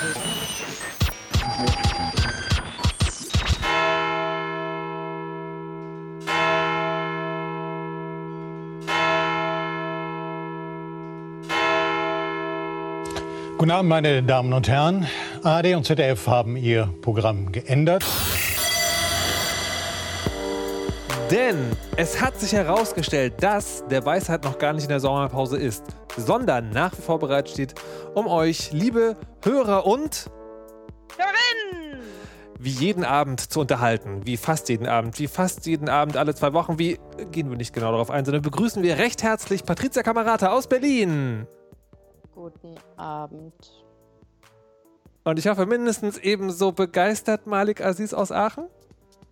Guten Abend, meine Damen und Herren. ARD und ZDF haben ihr Programm geändert. Denn es hat sich herausgestellt, dass der Weisheit noch gar nicht in der Sommerpause ist, sondern nach wie vor bereit steht, um euch, liebe Hörer und Hörerin! wie jeden Abend zu unterhalten, wie fast jeden Abend, wie fast jeden Abend alle zwei Wochen, wie gehen wir nicht genau darauf ein, sondern begrüßen wir recht herzlich Patricia Kamerata aus Berlin. Guten Abend. Und ich hoffe mindestens ebenso begeistert Malik Aziz aus Aachen.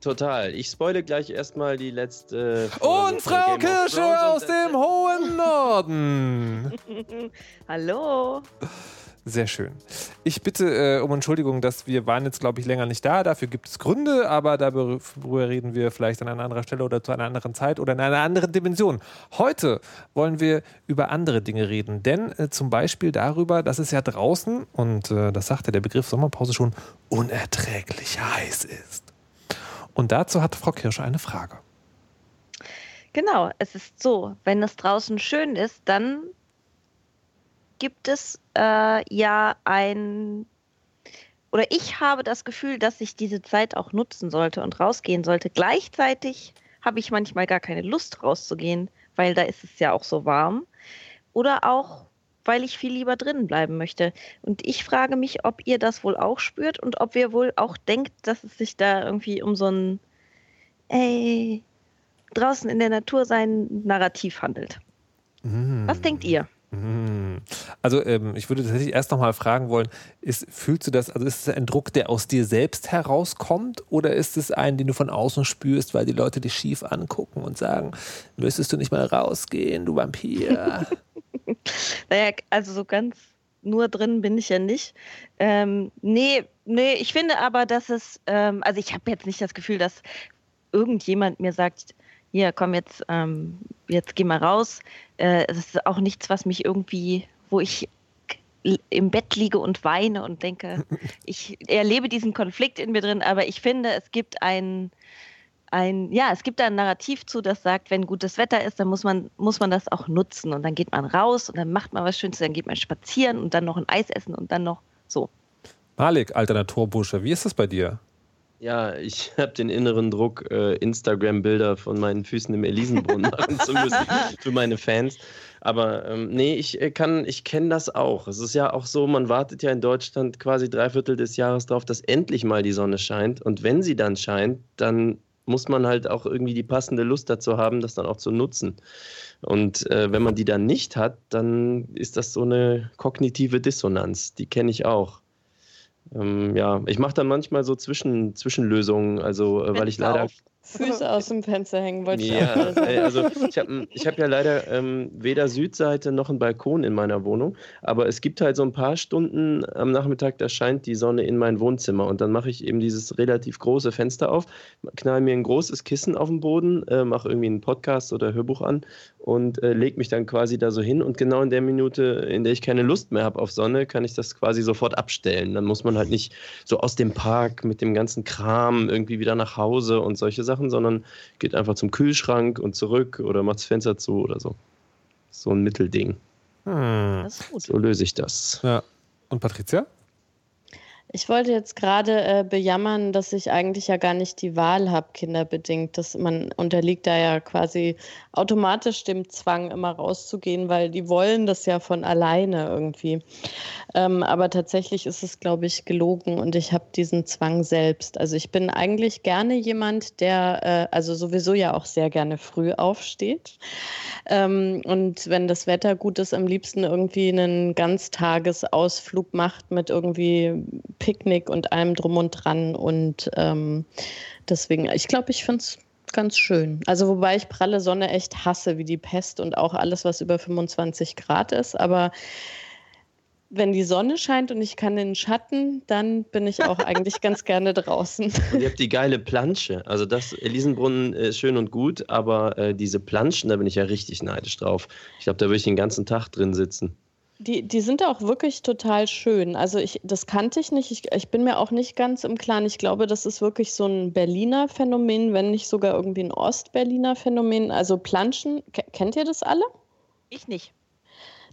Total. Ich spoile gleich erstmal die letzte. Folge Und Frau Kirsche aus und- dem hohen Norden. Hallo. Sehr schön. Ich bitte äh, um Entschuldigung, dass wir waren jetzt, glaube ich, länger nicht da. Dafür gibt es Gründe, aber darüber reden wir vielleicht an einer anderen Stelle oder zu einer anderen Zeit oder in einer anderen Dimension. Heute wollen wir über andere Dinge reden, denn äh, zum Beispiel darüber, dass es ja draußen, und äh, das sagte der Begriff Sommerpause schon, unerträglich heiß ist. Und dazu hat Frau Kirsche eine Frage. Genau, es ist so, wenn es draußen schön ist, dann gibt es äh, ja ein, oder ich habe das Gefühl, dass ich diese Zeit auch nutzen sollte und rausgehen sollte. Gleichzeitig habe ich manchmal gar keine Lust rauszugehen, weil da ist es ja auch so warm. Oder auch, weil ich viel lieber drinnen bleiben möchte. Und ich frage mich, ob ihr das wohl auch spürt und ob ihr wohl auch denkt, dass es sich da irgendwie um so ein, ey, draußen in der Natur sein Narrativ handelt. Was denkt ihr? Mhm. Also ähm, ich würde tatsächlich erst noch mal fragen wollen, ist, fühlst du das, also ist es ein Druck, der aus dir selbst herauskommt oder ist es ein, den du von außen spürst, weil die Leute dich schief angucken und sagen, müsstest du nicht mal rausgehen, du Vampir? Naja, also so ganz nur drin bin ich ja nicht. Ähm, nee, nee, ich finde aber, dass es, ähm, also ich habe jetzt nicht das Gefühl, dass irgendjemand mir sagt, hier, komm jetzt, ähm, jetzt geh mal raus. Äh, es ist auch nichts, was mich irgendwie, wo ich im Bett liege und weine und denke, ich erlebe diesen Konflikt in mir drin, aber ich finde, es gibt ein, ein, ja, es gibt da ein Narrativ zu, das sagt, wenn gutes Wetter ist, dann muss man, muss man das auch nutzen und dann geht man raus und dann macht man was Schönes, dann geht man spazieren und dann noch ein Eis essen und dann noch so. Malik, alter Naturbursche, wie ist das bei dir? Ja, ich habe den inneren Druck, äh, Instagram-Bilder von meinen Füßen im Elisenbrunnen machen zu müssen für meine Fans. Aber ähm, nee, ich äh, kann, ich kenne das auch. Es ist ja auch so, man wartet ja in Deutschland quasi drei Viertel des Jahres darauf, dass endlich mal die Sonne scheint. Und wenn sie dann scheint, dann muss man halt auch irgendwie die passende Lust dazu haben, das dann auch zu nutzen. Und äh, wenn man die dann nicht hat, dann ist das so eine kognitive Dissonanz. Die kenne ich auch. Ähm, ja, ich mache dann manchmal so Zwischen, Zwischenlösungen, also äh, weil ich leider. auf. Füße aus dem Fenster hängen, wollte ich Ja, auch sagen. also ich habe ich hab ja leider ähm, weder Südseite noch einen Balkon in meiner Wohnung, aber es gibt halt so ein paar Stunden am Nachmittag, da scheint die Sonne in mein Wohnzimmer und dann mache ich eben dieses relativ große Fenster auf, knall mir ein großes Kissen auf den Boden, äh, mache irgendwie einen Podcast oder Hörbuch an und äh, lege mich dann quasi da so hin und genau in der Minute, in der ich keine Lust mehr habe auf Sonne, kann ich das quasi sofort abstellen. Dann muss man halt nicht so aus dem Park mit dem ganzen Kram irgendwie wieder nach Hause und solche Sachen, sondern geht einfach zum Kühlschrank und zurück oder macht das Fenster zu oder so. So ein Mittelding. Hm. Das ist gut. So löse ich das. Ja. Und Patricia? Ich wollte jetzt gerade äh, bejammern, dass ich eigentlich ja gar nicht die Wahl habe, kinderbedingt. Dass man unterliegt da ja quasi automatisch dem Zwang, immer rauszugehen, weil die wollen das ja von alleine irgendwie. Ähm, aber tatsächlich ist es, glaube ich, gelogen und ich habe diesen Zwang selbst. Also ich bin eigentlich gerne jemand, der äh, also sowieso ja auch sehr gerne früh aufsteht. Ähm, und wenn das Wetter gut ist, am liebsten irgendwie einen Ganztagesausflug macht mit irgendwie Picknick und allem drum und dran. Und ähm, deswegen, ich glaube, ich finde es ganz schön. Also wobei ich pralle Sonne echt hasse wie die Pest und auch alles, was über 25 Grad ist. Aber wenn die Sonne scheint und ich kann in den Schatten, dann bin ich auch eigentlich ganz gerne draußen. Und ihr habt die geile Plansche. Also das Elisenbrunnen ist schön und gut, aber äh, diese Planschen, da bin ich ja richtig neidisch drauf. Ich glaube, da würde ich den ganzen Tag drin sitzen. Die, die sind auch wirklich total schön. Also ich, das kannte ich nicht. Ich, ich bin mir auch nicht ganz im Klaren. Ich glaube, das ist wirklich so ein Berliner Phänomen, wenn nicht sogar irgendwie ein Ostberliner Phänomen. Also Planschen, kennt ihr das alle? Ich nicht.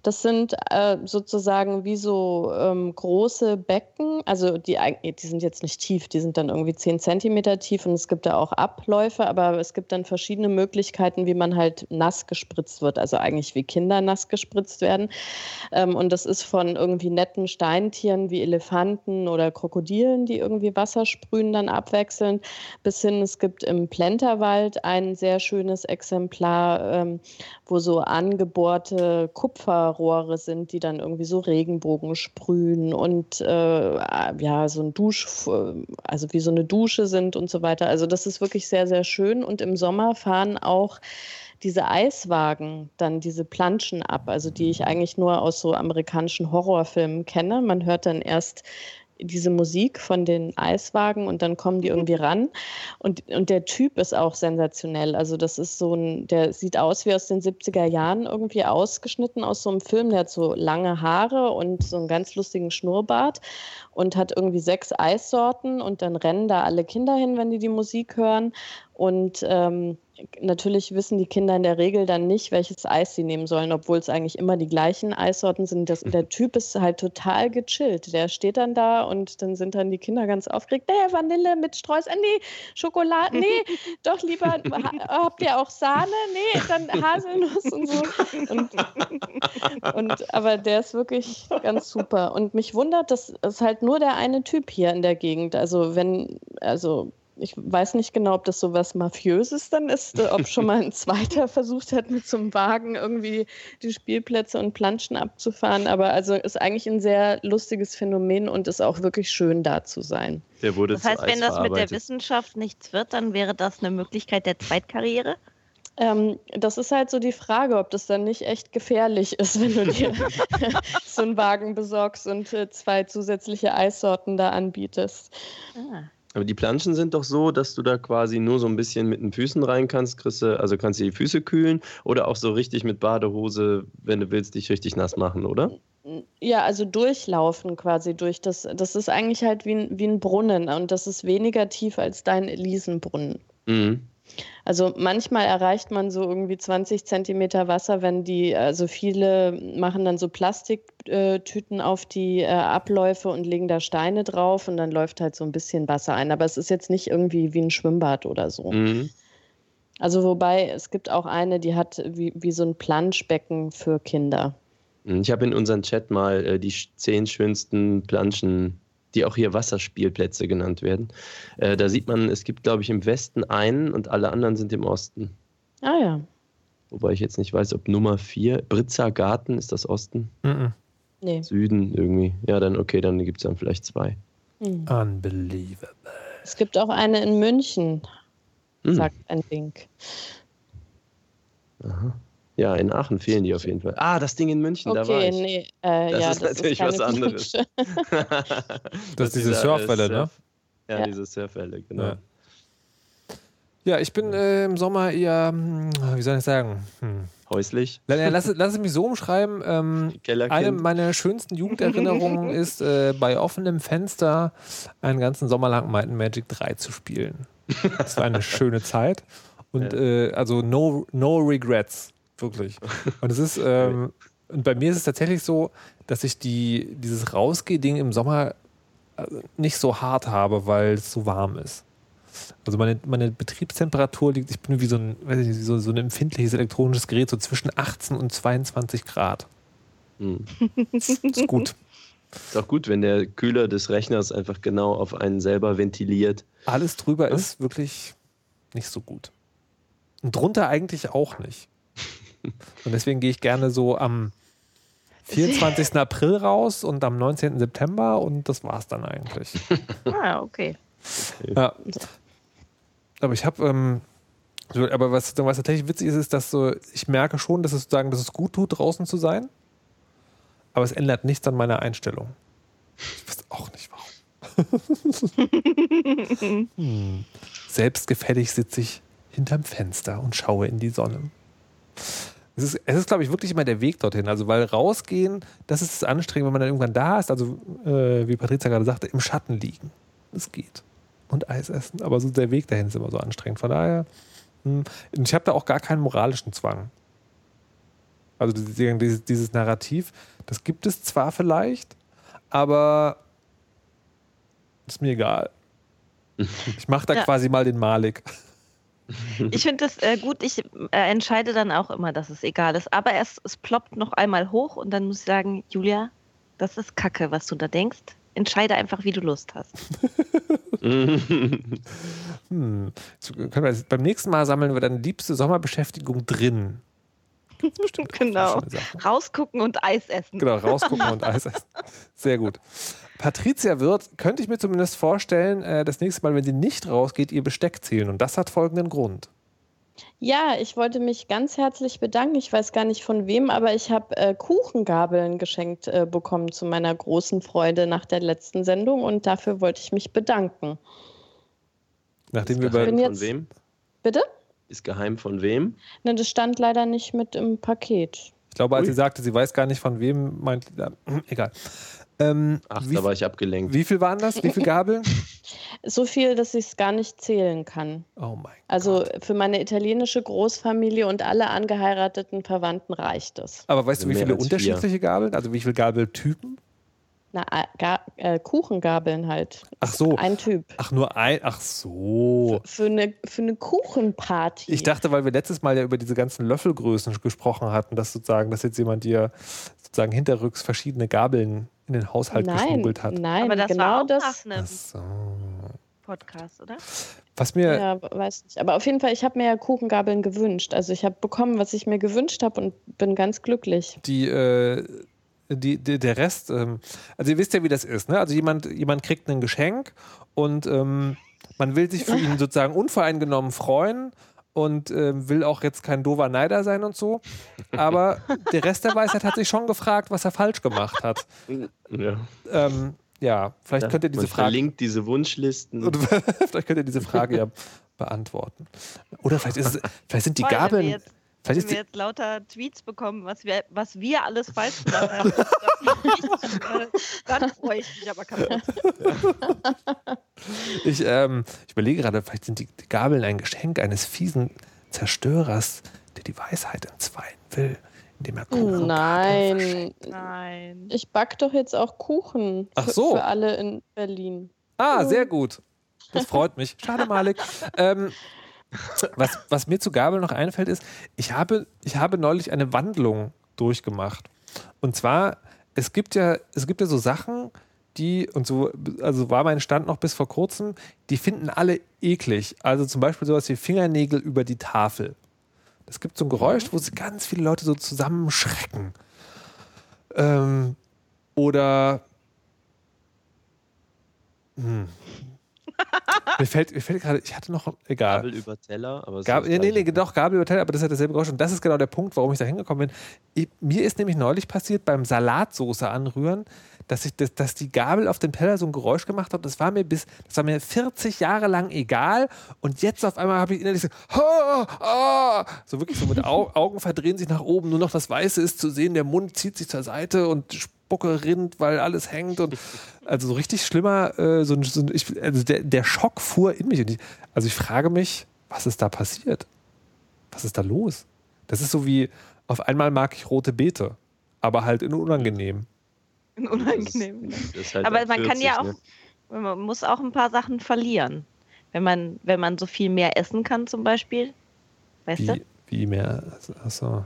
Das sind äh, sozusagen wie so ähm, große Becken, also die, die sind jetzt nicht tief, die sind dann irgendwie 10 Zentimeter tief und es gibt da auch Abläufe, aber es gibt dann verschiedene Möglichkeiten, wie man halt nass gespritzt wird, also eigentlich wie Kinder nass gespritzt werden. Ähm, und das ist von irgendwie netten Steintieren wie Elefanten oder Krokodilen, die irgendwie Wasser sprühen, dann abwechselnd, bis hin, es gibt im Plenterwald ein sehr schönes Exemplar, ähm, wo so angebohrte Kupfer Rohre sind, die dann irgendwie so Regenbogen sprühen und äh, ja, so ein Dusch, also wie so eine Dusche sind und so weiter. Also das ist wirklich sehr, sehr schön. Und im Sommer fahren auch diese Eiswagen dann diese Planschen ab, also die ich eigentlich nur aus so amerikanischen Horrorfilmen kenne. Man hört dann erst diese Musik von den Eiswagen und dann kommen die irgendwie ran. Und, und der Typ ist auch sensationell. Also das ist so ein, der sieht aus wie aus den 70er Jahren irgendwie ausgeschnitten aus so einem Film. Der hat so lange Haare und so einen ganz lustigen Schnurrbart und hat irgendwie sechs Eissorten und dann rennen da alle Kinder hin, wenn die die Musik hören. Und ähm, natürlich wissen die Kinder in der Regel dann nicht, welches Eis sie nehmen sollen, obwohl es eigentlich immer die gleichen Eissorten sind. Das, der Typ ist halt total gechillt. Der steht dann da und dann sind dann die Kinder ganz aufgeregt. Nee, Vanille mit Streus, äh, nee, Schokolade, nee, doch lieber, habt ihr auch Sahne? Nee, dann Haselnuss und so. Und, und, aber der ist wirklich ganz super. Und mich wundert, das ist halt nur der eine Typ hier in der Gegend. Also wenn, also ich weiß nicht genau, ob das so was Mafiöses dann ist, äh, ob schon mal ein zweiter versucht hat, mit so einem Wagen irgendwie die Spielplätze und Planschen abzufahren. Aber also ist eigentlich ein sehr lustiges Phänomen und ist auch wirklich schön da zu sein. Der wurde das heißt, wenn das mit der Wissenschaft nichts wird, dann wäre das eine Möglichkeit der Zweitkarriere? Ähm, das ist halt so die Frage, ob das dann nicht echt gefährlich ist, wenn du dir so einen Wagen besorgst und äh, zwei zusätzliche Eissorten da anbietest. Ah. Aber die Planschen sind doch so, dass du da quasi nur so ein bisschen mit den Füßen rein kannst, kriegst du, also kannst du die Füße kühlen oder auch so richtig mit Badehose, wenn du willst, dich richtig nass machen, oder? Ja, also durchlaufen quasi durch das. Das ist eigentlich halt wie ein, wie ein Brunnen und das ist weniger tief als dein Elisenbrunnen. Mhm. Also manchmal erreicht man so irgendwie 20 Zentimeter Wasser, wenn die, also viele machen dann so Plastiktüten auf die äh, Abläufe und legen da Steine drauf und dann läuft halt so ein bisschen Wasser ein. Aber es ist jetzt nicht irgendwie wie ein Schwimmbad oder so. Mhm. Also wobei, es gibt auch eine, die hat wie, wie so ein Planschbecken für Kinder. Ich habe in unserem Chat mal äh, die zehn schönsten Planschen die auch hier Wasserspielplätze genannt werden. Äh, da sieht man, es gibt, glaube ich, im Westen einen und alle anderen sind im Osten. Ah ja. Wobei ich jetzt nicht weiß, ob Nummer 4, Britzer Garten, ist das Osten? Mhm. Nee. Süden irgendwie. Ja, dann okay, dann gibt es dann vielleicht zwei. Mhm. Unbelievable. Es gibt auch eine in München, mhm. sagt ein Link. Aha. Ja, in Aachen fehlen die auf jeden Fall. Ah, das Ding in München, okay, da war ich. Nee, äh, das ja, ist das natürlich ist was anderes. das, das ist diese Surfwelle, ne? Ja, ja, diese Surfwelle, genau. Ja. Ja, ich bin äh, im Sommer eher, hm, wie soll ich sagen? Hm. Häuslich. Lass, lass es mich so umschreiben. Ähm, eine meiner schönsten Jugenderinnerungen ist, äh, bei offenem Fenster einen ganzen Sommer lang Might Magic 3 zu spielen. Das war eine schöne Zeit. Und ja. äh, also no, no regrets. Wirklich. Und es ist, ähm, und bei mir ist es tatsächlich so, dass ich die, dieses Rausgeh-Ding im Sommer äh, nicht so hart habe, weil es so warm ist. Also meine, meine Betriebstemperatur liegt, ich bin wie so ein, weiß ich, so, so ein empfindliches elektronisches Gerät, so zwischen 18 und 22 Grad. Hm. ist gut. Ist auch gut, wenn der Kühler des Rechners einfach genau auf einen selber ventiliert. Alles drüber ja? ist wirklich nicht so gut. Und drunter eigentlich auch nicht. Und deswegen gehe ich gerne so am 24. April raus und am 19. September und das war es dann eigentlich. Ah, okay. Ja. Aber ich habe, ähm, aber was, was tatsächlich witzig ist, ist, dass so, ich merke schon, dass es sozusagen, dass es gut tut, draußen zu sein. Aber es ändert nichts an meiner Einstellung. Ich weiß auch nicht warum. hm. Selbstgefällig sitze ich hinterm Fenster und schaue in die Sonne. Es ist, es ist glaube ich, wirklich immer der Weg dorthin. Also, weil rausgehen, das ist das anstrengend, wenn man dann irgendwann da ist. Also, äh, wie Patricia gerade sagte, im Schatten liegen. Das geht. Und Eis essen. Aber so der Weg dahin ist immer so anstrengend. Von daher, mh, ich habe da auch gar keinen moralischen Zwang. Also, dieses, dieses Narrativ, das gibt es zwar vielleicht, aber ist mir egal. Ich mache da Ja. quasi mal den Malik. Ich finde das äh, gut. Ich äh, entscheide dann auch immer, dass es egal ist. Aber es, es ploppt noch einmal hoch und dann muss ich sagen, Julia, das ist Kacke, was du da denkst. Entscheide einfach, wie du Lust hast. Hm. So können wir, beim nächsten Mal sammeln wir dann liebste Sommerbeschäftigung drin. Gibt's bestimmt Genau. Rausgucken und Eis essen. Genau, rausgucken und Eis essen. Sehr gut. Patricia wird, könnte ich mir zumindest vorstellen, äh, das nächste Mal, wenn sie nicht rausgeht, ihr Besteck zählen. Und das hat folgenden Grund. Ja, ich wollte mich ganz herzlich bedanken. Ich weiß gar nicht von wem, aber ich habe äh, Kuchengabeln geschenkt äh, bekommen zu meiner großen Freude nach der letzten Sendung und dafür wollte ich mich bedanken. Nachdem Ist wir geheim bei, von jetzt- wem? Bitte? Ist geheim von wem? Ne, das stand leider nicht mit im Paket. ich glaube, als Ui. sie sagte, sie weiß gar nicht von wem, meint, ja, egal. Ähm, Ach, wie, da war ich abgelenkt. wie viel waren das? Wie viele Gabeln? So viel, dass ich es gar nicht zählen kann. Oh mein Also Gott. für meine italienische Großfamilie und alle angeheirateten Verwandten reicht es. Aber weißt du, Also wie viele als vier. unterschiedliche Gabeln? Also wie viele Gabeltypen? Na, äh, Ga äh, Kuchengabeln halt. Ach so. Ein Typ. Ach, nur ein. Ach so. Für eine, für eine Kuchenparty. Ich dachte, weil wir letztes Mal ja über diese ganzen Löffelgrößen gesprochen hatten, dass sozusagen, dass jetzt jemand dir sozusagen hinterrücks verschiedene Gabeln in den Haushalt nein, geschmuggelt hat. nein, Aber das genau war auch das. nach einem so. Podcast, oder? Was mir, Ja, weiß nicht. Aber auf jeden Fall, ich habe mir ja Kuchengabeln gewünscht. Also ich habe bekommen, was ich mir gewünscht habe und bin ganz glücklich. die, äh, die, die, der Rest, ähm, also ihr wisst ja, wie das ist, ne? Also jemand, jemand kriegt ein Geschenk und ähm, man will sich für ihn sozusagen unvoreingenommen freuen und ähm, will auch jetzt kein doofer Neider sein und so. Aber der Rest der Weisheit hat sich schon gefragt, was er falsch gemacht hat. Ja. Ähm, ja, vielleicht Ja, könnt ihr diese man Frage. verlinkt diese Wunschlisten. Vielleicht könnt ihr diese Frage ja beantworten. Oder vielleicht, ist es, vielleicht sind die Gabeln. Vielleicht Wenn ist wir jetzt lauter Tweets bekommen, was wir, was wir alles falsch gemacht haben, dann freue ich mich aber kaputt. ich, ähm, ich überlege gerade, vielleicht sind die, Gabeln ein Geschenk eines fiesen Zerstörers, der die Weisheit entzweien will, indem er Kuchen Nein, Nein. ich back doch jetzt auch Kuchen Ach für, so. für alle in Berlin. Ah, sehr gut. Das freut mich. Schade, Malik. Ähm, was, was mir zu Gabel noch einfällt, ist, ich habe, ich habe neulich eine Wandlung durchgemacht. Und zwar, es gibt ja, es gibt ja so Sachen, die, und so, also war mein Stand noch bis vor kurzem, die finden alle eklig. Also zum Beispiel sowas wie Fingernägel über die Tafel. Es gibt so ein Geräusch, wo ganz viele Leute so zusammenschrecken. Ähm, oder hm. Mir fällt, mir fällt gerade, ich hatte noch, egal. Gabel über Teller, aber es Gab, ist nee, nee, nee, doch, Gabel über Teller, aber das hat dasselbe Geräusch. Und das ist genau der Punkt, warum ich da hingekommen bin. Ich, mir ist nämlich neulich passiert beim Salatsoße anrühren, dass, ich das, dass die Gabel auf dem Teller so ein Geräusch gemacht hat. Das war mir bis, das war mir 40 Jahre lang egal. Und jetzt auf einmal habe ich innerlich so, "Ha, ah", so wirklich so mit Au Augen verdrehen sich nach oben, nur noch das Weiße ist zu sehen, der Mund zieht sich zur Seite und Spucke rinnt, weil alles hängt. Und also so richtig schlimmer, äh, so, ein- so, ein- ich, also der, der Schock fuhr in mich. Und ich, also ich frage mich, was ist da passiert? Was ist da los? Das ist so wie, auf einmal mag ich rote Beete, aber halt in unangenehm. Unangenehm. Das ist, das ist halt Aber ab man kann 40, ja auch, ne? man muss auch ein paar Sachen verlieren. Wenn man, wenn man so viel mehr essen kann, zum Beispiel. Weißt du? Wie, wie mehr? Achso.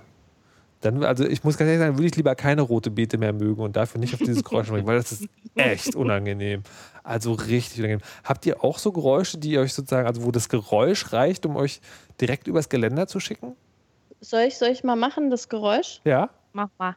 Dann, also ich muss ganz ehrlich sagen, würde ich lieber keine rote Beete mehr mögen und dafür nicht auf dieses Geräusch bringen, weil das ist echt unangenehm. Also richtig unangenehm. Habt ihr auch so Geräusche, die euch sozusagen, also wo das Geräusch reicht, um euch direkt übers Geländer zu schicken? Soll ich, soll ich mal machen, das Geräusch? Ja? Mach mal.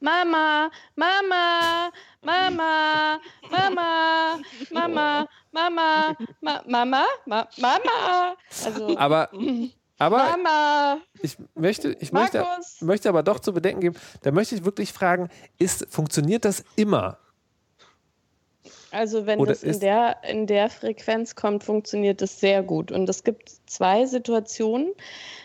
Mama, Mama, Mama, Mama, Mama, Mama, Ma Mama, Ma Mama. Also, Aber, aber Mama, ich möchte, ich möchte, möchte aber doch zu bedenken geben, da möchte ich wirklich fragen, ist, funktioniert das immer? Also wenn Oder das in der, in der Frequenz kommt, funktioniert das sehr gut. Und es gibt zwei Situationen,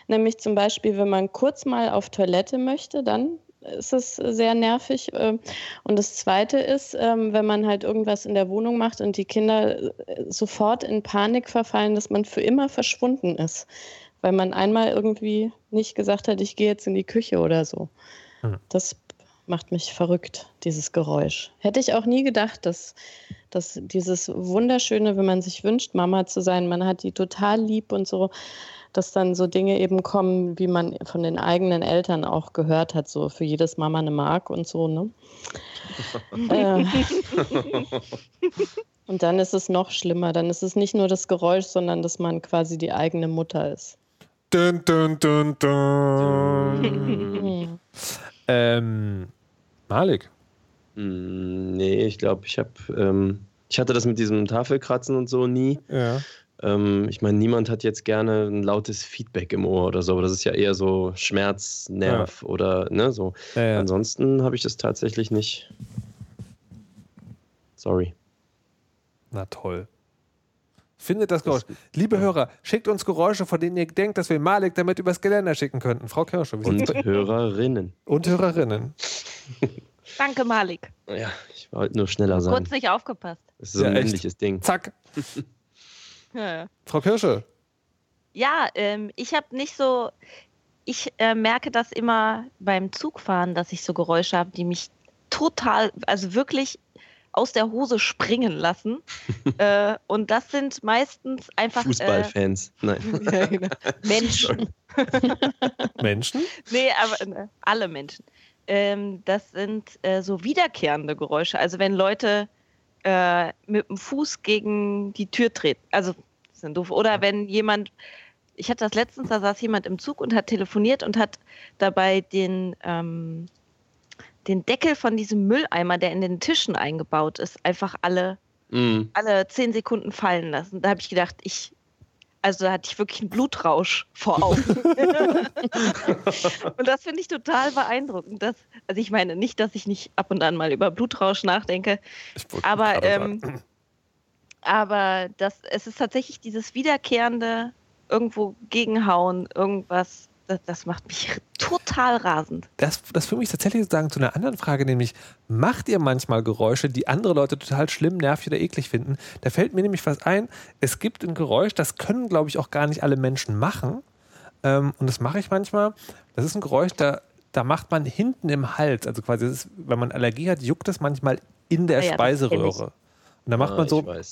nämlich zum Beispiel, wenn man kurz mal auf Toilette möchte, dann ist es sehr nervig. ähm, Und das Zweite ist, ähm, wenn man halt irgendwas in der Wohnung macht und die Kinder äh, sofort in Panik verfallen, dass man für immer verschwunden ist, weil man einmal irgendwie nicht gesagt hat, ich gehe jetzt in die Küche oder so. Hm. Das macht mich verrückt, dieses Geräusch. Hätte ich auch nie gedacht, dass, dass dieses Wunderschöne, wenn man sich wünscht, Mama zu sein, man hat die total lieb und so, dass dann so Dinge eben kommen, wie man von den eigenen Eltern auch gehört hat, so für jedes Mama eine Mark und so, ne? äh, und dann ist es noch schlimmer. Dann ist es nicht nur das Geräusch, sondern dass man quasi die eigene Mutter ist. Dun, dun, dun, dun. Hm. ähm, Malik. Mm, Nee, ich glaube, ich habe, ähm, ich hatte das mit diesem Tafelkratzen und so nie. Ja. Ähm, ich meine, niemand hat jetzt gerne ein lautes Feedback im Ohr oder so, aber das ist ja eher so Schmerz, Nerv oder ne, so. Ja, ja. Ansonsten habe ich das tatsächlich nicht. Sorry. Na toll. Findet das Geräusch. Liebe Hörer, schickt uns Geräusche, von denen ihr denkt, dass wir Malik damit übers Geländer schicken könnten. Frau Kirsche. wie Und Hörerinnen. und Hörerinnen. Danke, Malik. Ja, ich wollte nur schneller sein. Kurz nicht aufgepasst. Das ist so Ja, ein echt. männliches Ding. Zack. Ja, Frau Kirsche. ja ähm, ich habe nicht so. Ich äh, merke das immer beim Zugfahren, dass ich so Geräusche habe, die mich total, also wirklich aus der Hose springen lassen. äh, und das sind meistens einfach äh, Fußballfans. Nein. ja, genau. Menschen. Menschen? Nee, aber äh, alle Menschen. Ähm, das sind äh, so wiederkehrende Geräusche. Also wenn Leute äh, mit dem Fuß gegen die Tür treten. Also das ist doof. Oder wenn jemand, ich hatte das letztens, da saß jemand im Zug und hat telefoniert und hat dabei den, ähm, den Deckel von diesem Mülleimer, der in den Tischen eingebaut ist, einfach alle, Mm. alle zehn Sekunden fallen lassen. Da habe ich gedacht, ich, also da hatte ich wirklich einen Blutrausch vor Augen. und das finde ich total beeindruckend. Dass, also ich meine nicht, dass ich nicht ab und an mal über Blutrausch nachdenke, aber, ähm, aber das, es ist tatsächlich dieses wiederkehrende irgendwo gegenhauen, irgendwas, das, das macht mich total rasend. das, das führt mich tatsächlich sozusagen zu einer anderen Frage, nämlich, macht ihr manchmal Geräusche, die andere Leute total schlimm, nervig oder eklig finden? Da fällt mir nämlich was ein. Es gibt ein Geräusch, das können, glaube ich, auch gar nicht alle Menschen machen. Ähm, und das mache ich manchmal. Das ist ein Geräusch, da, da macht man hinten im Hals, also quasi, das ist, wenn man Allergie hat, juckt es manchmal in der Ah ja, das. Speiseröhre. Und da macht Ah, man so, Ich weiß.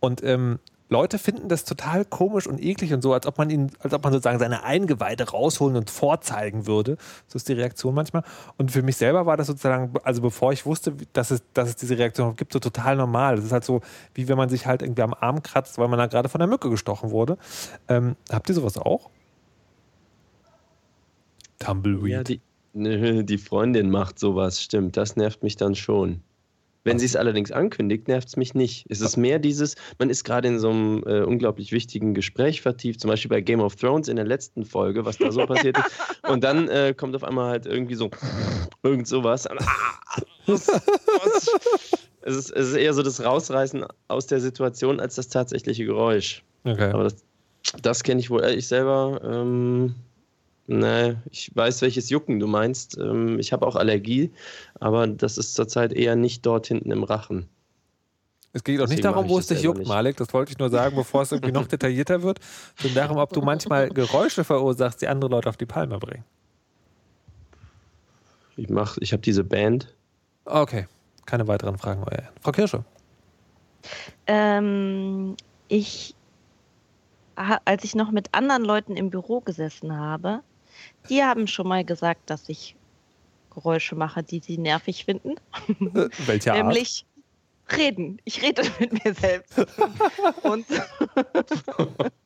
Und ähm, Leute finden das total komisch und eklig und so, als ob man ihn, als ob man sozusagen seine Eingeweide rausholen und vorzeigen würde. So ist die Reaktion manchmal. Und für mich selber war das sozusagen, also bevor ich wusste, dass es, dass es diese Reaktion gibt, so total normal. Das ist halt so, wie wenn man sich halt irgendwie am Arm kratzt, weil man da gerade von der Mücke gestochen wurde. Ähm, habt ihr sowas auch? Tumbleweed. Ja, die, die Freundin macht sowas, stimmt. Das nervt mich dann schon. Wenn sie es allerdings ankündigt, nervt es mich nicht. Es ist mehr dieses, man ist gerade in so einem äh, unglaublich wichtigen Gespräch vertieft, zum Beispiel bei Game of Thrones in der letzten Folge, was da so passiert ist. Und dann äh, kommt auf einmal halt irgendwie so irgend sowas. Ah? Es, ist, es ist eher so das Rausreißen aus der Situation als das tatsächliche Geräusch. okay. Aber das, das kenne ich wohl. Äh, Ich selber, ähm, ne, ich weiß, welches Jucken du meinst. Ähm, ich habe auch Allergie, aber das ist zurzeit eher nicht dort hinten im Rachen. Es geht auch nicht darum, wo es dich juckt, nicht. Malik. Das wollte ich nur sagen, bevor es irgendwie noch detaillierter wird. Sondern darum, ob du manchmal Geräusche verursachst, die andere Leute auf die Palme bringen. Ich mach, ich habe diese Band. Okay, keine weiteren Fragen. Frau Kirsche. Ähm, ich, als ich noch mit anderen Leuten im Büro gesessen habe, die haben schon mal gesagt, dass ich Geräusche mache, die sie nervig finden. Äh, welche Art? Nämlich reden. Ich rede mit mir selbst. Und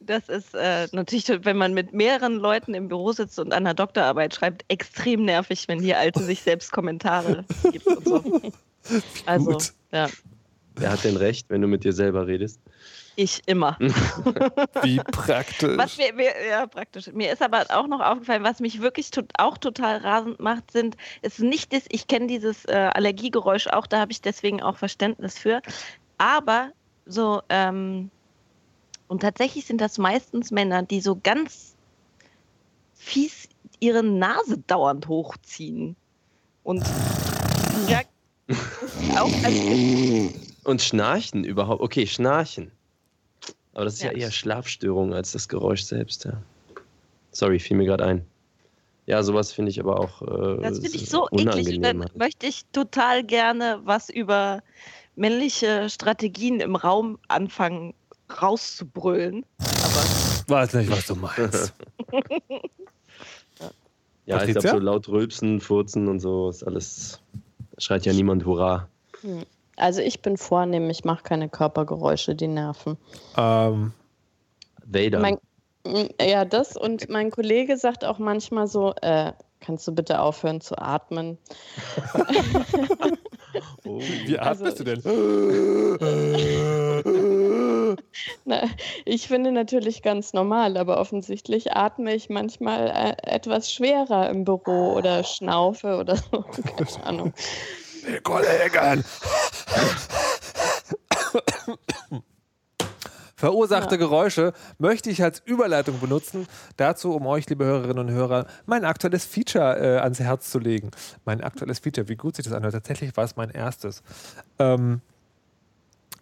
das ist äh, natürlich, wenn man mit mehreren Leuten im Büro sitzt und an einer Doktorarbeit schreibt, extrem nervig, wenn die Alte sich selbst Kommentare gibt und so. Also, ja. Wer hat denn recht, wenn du mit dir selber redest? Ich immer. Wie praktisch. Was mir, mir, ja, praktisch. Mir ist aber auch noch aufgefallen, was mich wirklich tot, auch total rasend macht, sind, ist nicht das, ich kenne dieses äh, Allergiegeräusch auch, da habe ich deswegen auch Verständnis für. Aber so, ähm, und tatsächlich sind das meistens Männer, die so ganz fies ihre Nase dauernd hochziehen. Und ja, auch als Und schnarchen überhaupt. Okay, schnarchen. Aber das ist ja, Ja. eher Schlafstörung als das Geräusch selbst, ja. Sorry, fiel mir gerade ein. Ja, sowas finde ich aber auch äh, Das finde ich so eklig. Und dann unangenehm. möchte ich total gerne was über männliche Strategien im Raum anfangen rauszubrüllen. Aber Weiß nicht, was du meinst. Ja, ich Patricia? glaube, so laut rülpsen, furzen und so ist alles. Schreit ja niemand Hurra. Also ich bin vornehm, ich mache keine Körpergeräusche, die nerven. ähm, Vader. Mein, ja, das und mein Kollege sagt auch manchmal so, äh, kannst du bitte aufhören zu atmen? oh. wie Also atmest du denn? Na, ich finde natürlich ganz normal, aber offensichtlich atme ich manchmal äh, etwas schwerer im Büro oder schnaufe oder so. Keine Ahnung. Die Kollegen! Verursachte Ja. Geräusche möchte ich als Überleitung benutzen, dazu, um euch, liebe Hörerinnen und Hörer, mein aktuelles Feature äh, ans Herz zu legen. Mein aktuelles Feature, wie gut sich das anhört. Tatsächlich war es mein erstes. Ähm,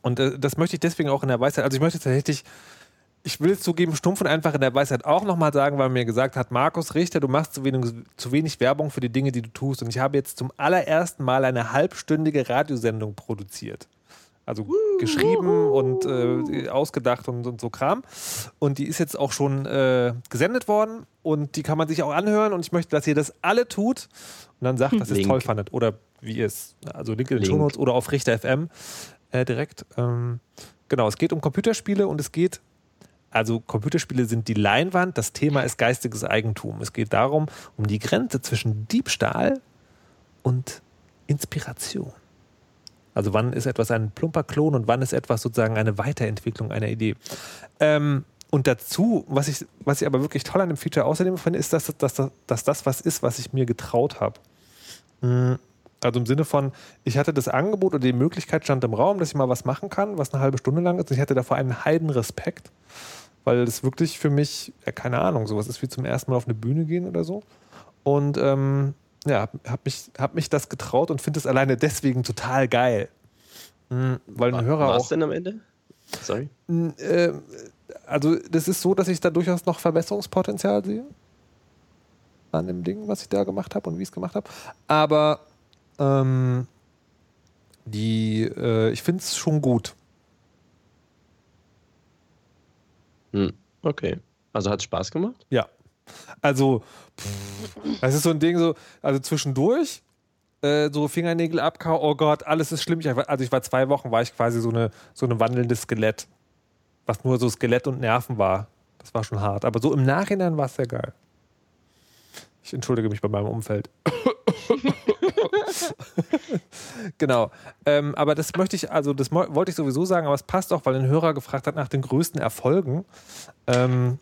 und äh, das möchte ich deswegen auch in der Weisheit, also ich möchte tatsächlich, ich will es zugeben, stumpf und einfach in der Weisheit auch nochmal sagen, weil mir gesagt hat, Markus Richter, du machst zu wenig, zu wenig Werbung für die Dinge, die du tust. Und ich habe jetzt zum allerersten Mal eine halbstündige Radiosendung produziert. Also geschrieben und äh, ausgedacht und, und so Kram. Und die ist jetzt auch schon äh, gesendet worden und die kann man sich auch anhören. Und ich möchte, dass ihr das alle tut und dann sagt, dass ihr es toll fandet. Oder wie ihr es, also Link in den Link. Shownotes oder auf Richter FM äh, direkt. Ähm, genau, es geht um Computerspiele und es geht also Computerspiele sind die Leinwand, das Thema ist geistiges Eigentum. Es geht darum, um die Grenze zwischen Diebstahl und Inspiration. Also wann ist etwas ein plumper Klon und wann ist etwas sozusagen eine Weiterentwicklung einer Idee. Ähm, und dazu, was ich, was ich aber wirklich toll an dem Feature außerdem finde, ist, dass, dass, dass, dass das was ist, was ich mir getraut habe. Mm, Also im Sinne von, ich hatte das Angebot oder die Möglichkeit stand im Raum, dass ich mal was machen kann, was eine halbe Stunde lang ist. Ich hatte davor einen Heidenrespekt, weil das wirklich für mich, ja, keine Ahnung, sowas ist wie zum ersten Mal auf eine Bühne gehen oder so. Und ähm, ja, hab, hab, mich, hab mich das getraut und finde es alleine deswegen total geil. Mhm, weil ein Hörer War es auch. denn am Ende? Sorry. Äh, also, das ist so, dass ich da durchaus noch Verbesserungspotenzial sehe. An dem Ding, was ich da gemacht habe und wie ich es gemacht habe. Aber ähm, die, äh, ich finde es schon gut. Hm. Okay. Also hat es Spaß gemacht? Ja. Also, pff, das ist so ein Ding, so, also zwischendurch, äh, so Fingernägel abkauen, oh Gott, alles ist schlimm. Ich, also ich war zwei Wochen, war ich quasi so eine, so eine wandelndes Skelett. Was nur so Skelett und Nerven war. Das war schon hart. Aber so im Nachhinein war es sehr geil. Ich entschuldige mich bei meinem Umfeld. genau. Ähm, aber das möchte ich, also das wollte ich sowieso sagen, aber es passt auch, weil ein Hörer gefragt hat nach den größten Erfolgen. Ähm,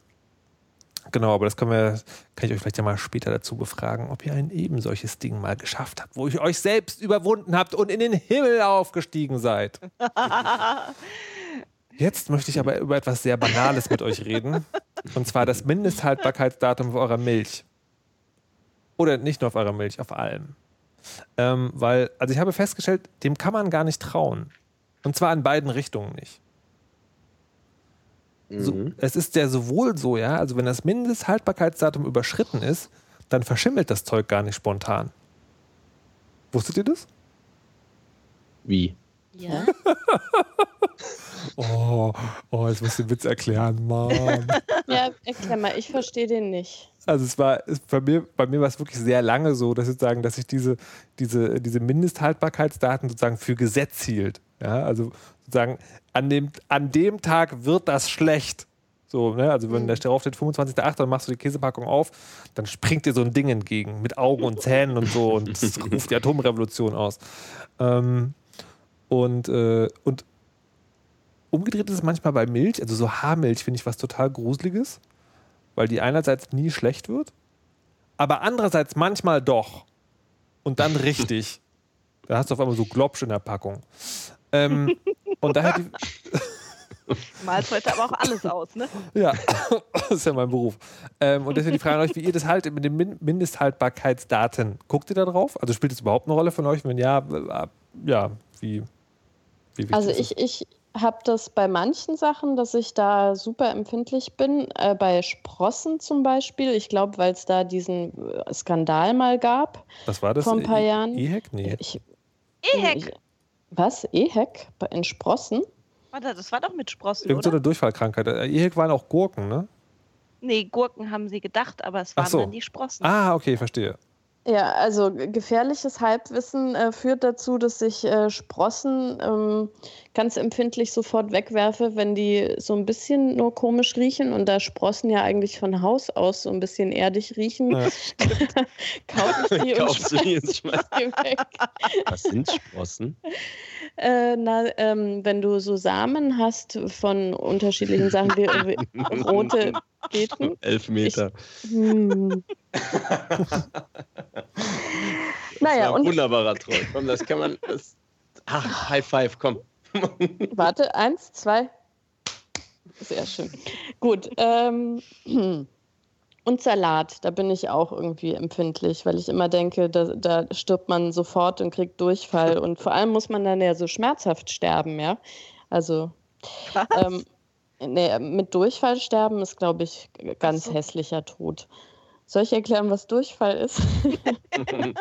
Genau, aber das können wir, kann ich euch vielleicht ja mal später dazu befragen, ob ihr ein eben solches Ding mal geschafft habt, wo ihr euch selbst überwunden habt und in den Himmel aufgestiegen seid. Jetzt möchte ich aber über etwas sehr Banales mit euch reden. Und zwar das Mindesthaltbarkeitsdatum für eurer Milch. Oder nicht nur auf eurer Milch, auf allem. Ähm, weil, also ich habe festgestellt, dem kann man gar nicht trauen. Und zwar in beiden Richtungen nicht. So, Mhm. es ist ja sowohl so, ja, also wenn das Mindesthaltbarkeitsdatum überschritten ist, dann verschimmelt das Zeug gar nicht spontan. Wusstet ihr das? Wie? Ja. Oh, oh, jetzt musst du den Witz erklären, Mann. ja, erklär mal, ich verstehe den nicht. Also es war, es, bei mir, bei mir war es wirklich sehr lange so, dass sozusagen, dass ich diese, diese, diese Mindesthaltbarkeitsdaten sozusagen für Gesetz hielt. Ja, also sozusagen an dem, an dem Tag wird das schlecht. So, ne? Also wenn da drauf steht 25.8., dann machst du die Käsepackung auf, dann springt dir so ein Ding entgegen mit Augen und Zähnen und so und es ruft die Atomrevolution aus. Ähm, und, äh, und umgedreht ist es manchmal bei Milch, also so Haarmilch finde ich was total Gruseliges, weil die einerseits nie schlecht wird, aber andererseits manchmal doch. Und dann richtig. da hast du auf einmal so Globsch in der Packung. Ähm, und daher die. Malst heute aber auch alles aus, ne? Ja, das ist ja mein Beruf. Ähm, und deswegen die Frage an euch, wie ihr das haltet mit den Min Mindesthaltbarkeitsdaten. Guckt ihr da drauf? Also spielt es überhaupt eine Rolle von euch? Wenn ja, äh, ja, wie, wie Also ich, ich habe das bei manchen Sachen, dass ich da super empfindlich bin. Äh, bei Sprossen zum Beispiel. Ich glaube, weil es da diesen äh, Skandal mal gab. Was war das? Vor ein paar e Jahren. EHEC? Nee. EHEC. Was? EHEC? In Sprossen? Warte, das war doch mit Sprossen, Irgend so eine Durchfallkrankheit. EHEC waren auch Gurken, ne? Nee, Gurken haben sie gedacht, aber es waren so. dann die Sprossen. Ah, okay, verstehe. Ja, also gefährliches Halbwissen äh, führt dazu, dass ich äh, Sprossen ähm, ganz empfindlich sofort wegwerfe, wenn die so ein bisschen nur komisch riechen und da Sprossen ja eigentlich von Haus aus so ein bisschen erdig riechen, ja. kaufe ich die und schmeiß die weg. Was sind Sprossen? Äh, na, ähm, wenn du so Samen hast von unterschiedlichen Sachen, wie, wie rote Beeten. Elf Meter. Ich, hm. naja, und. Wunderbarer Troll. Komm, das kann man. Das, ach, High Five, komm. Warte, eins, zwei. Sehr schön. Gut. Ähm, und Salat, da bin ich auch irgendwie empfindlich, weil ich immer denke, da, da stirbt man sofort und kriegt Durchfall. Und vor allem muss man dann ja so schmerzhaft sterben, ja. Also. Ähm, nee, mit Durchfall sterben ist, glaube ich, ganz so. hässlicher Tod. Soll ich erklären, was Durchfall ist?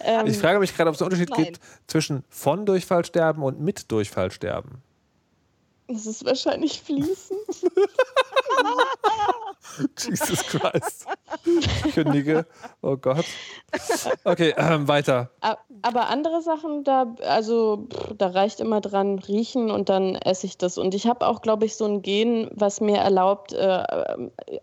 ähm, ich frage mich gerade, ob es einen Unterschied nein. gibt zwischen von Durchfall sterben und mit Durchfall sterben. Das ist wahrscheinlich fließend. Jesus Christ. Kündige. Oh Gott. Okay, ähm, weiter. Aber andere Sachen, da, also, da reicht immer dran riechen und dann esse ich das. Und ich habe auch, glaube ich, so ein Gen, was mir erlaubt, äh,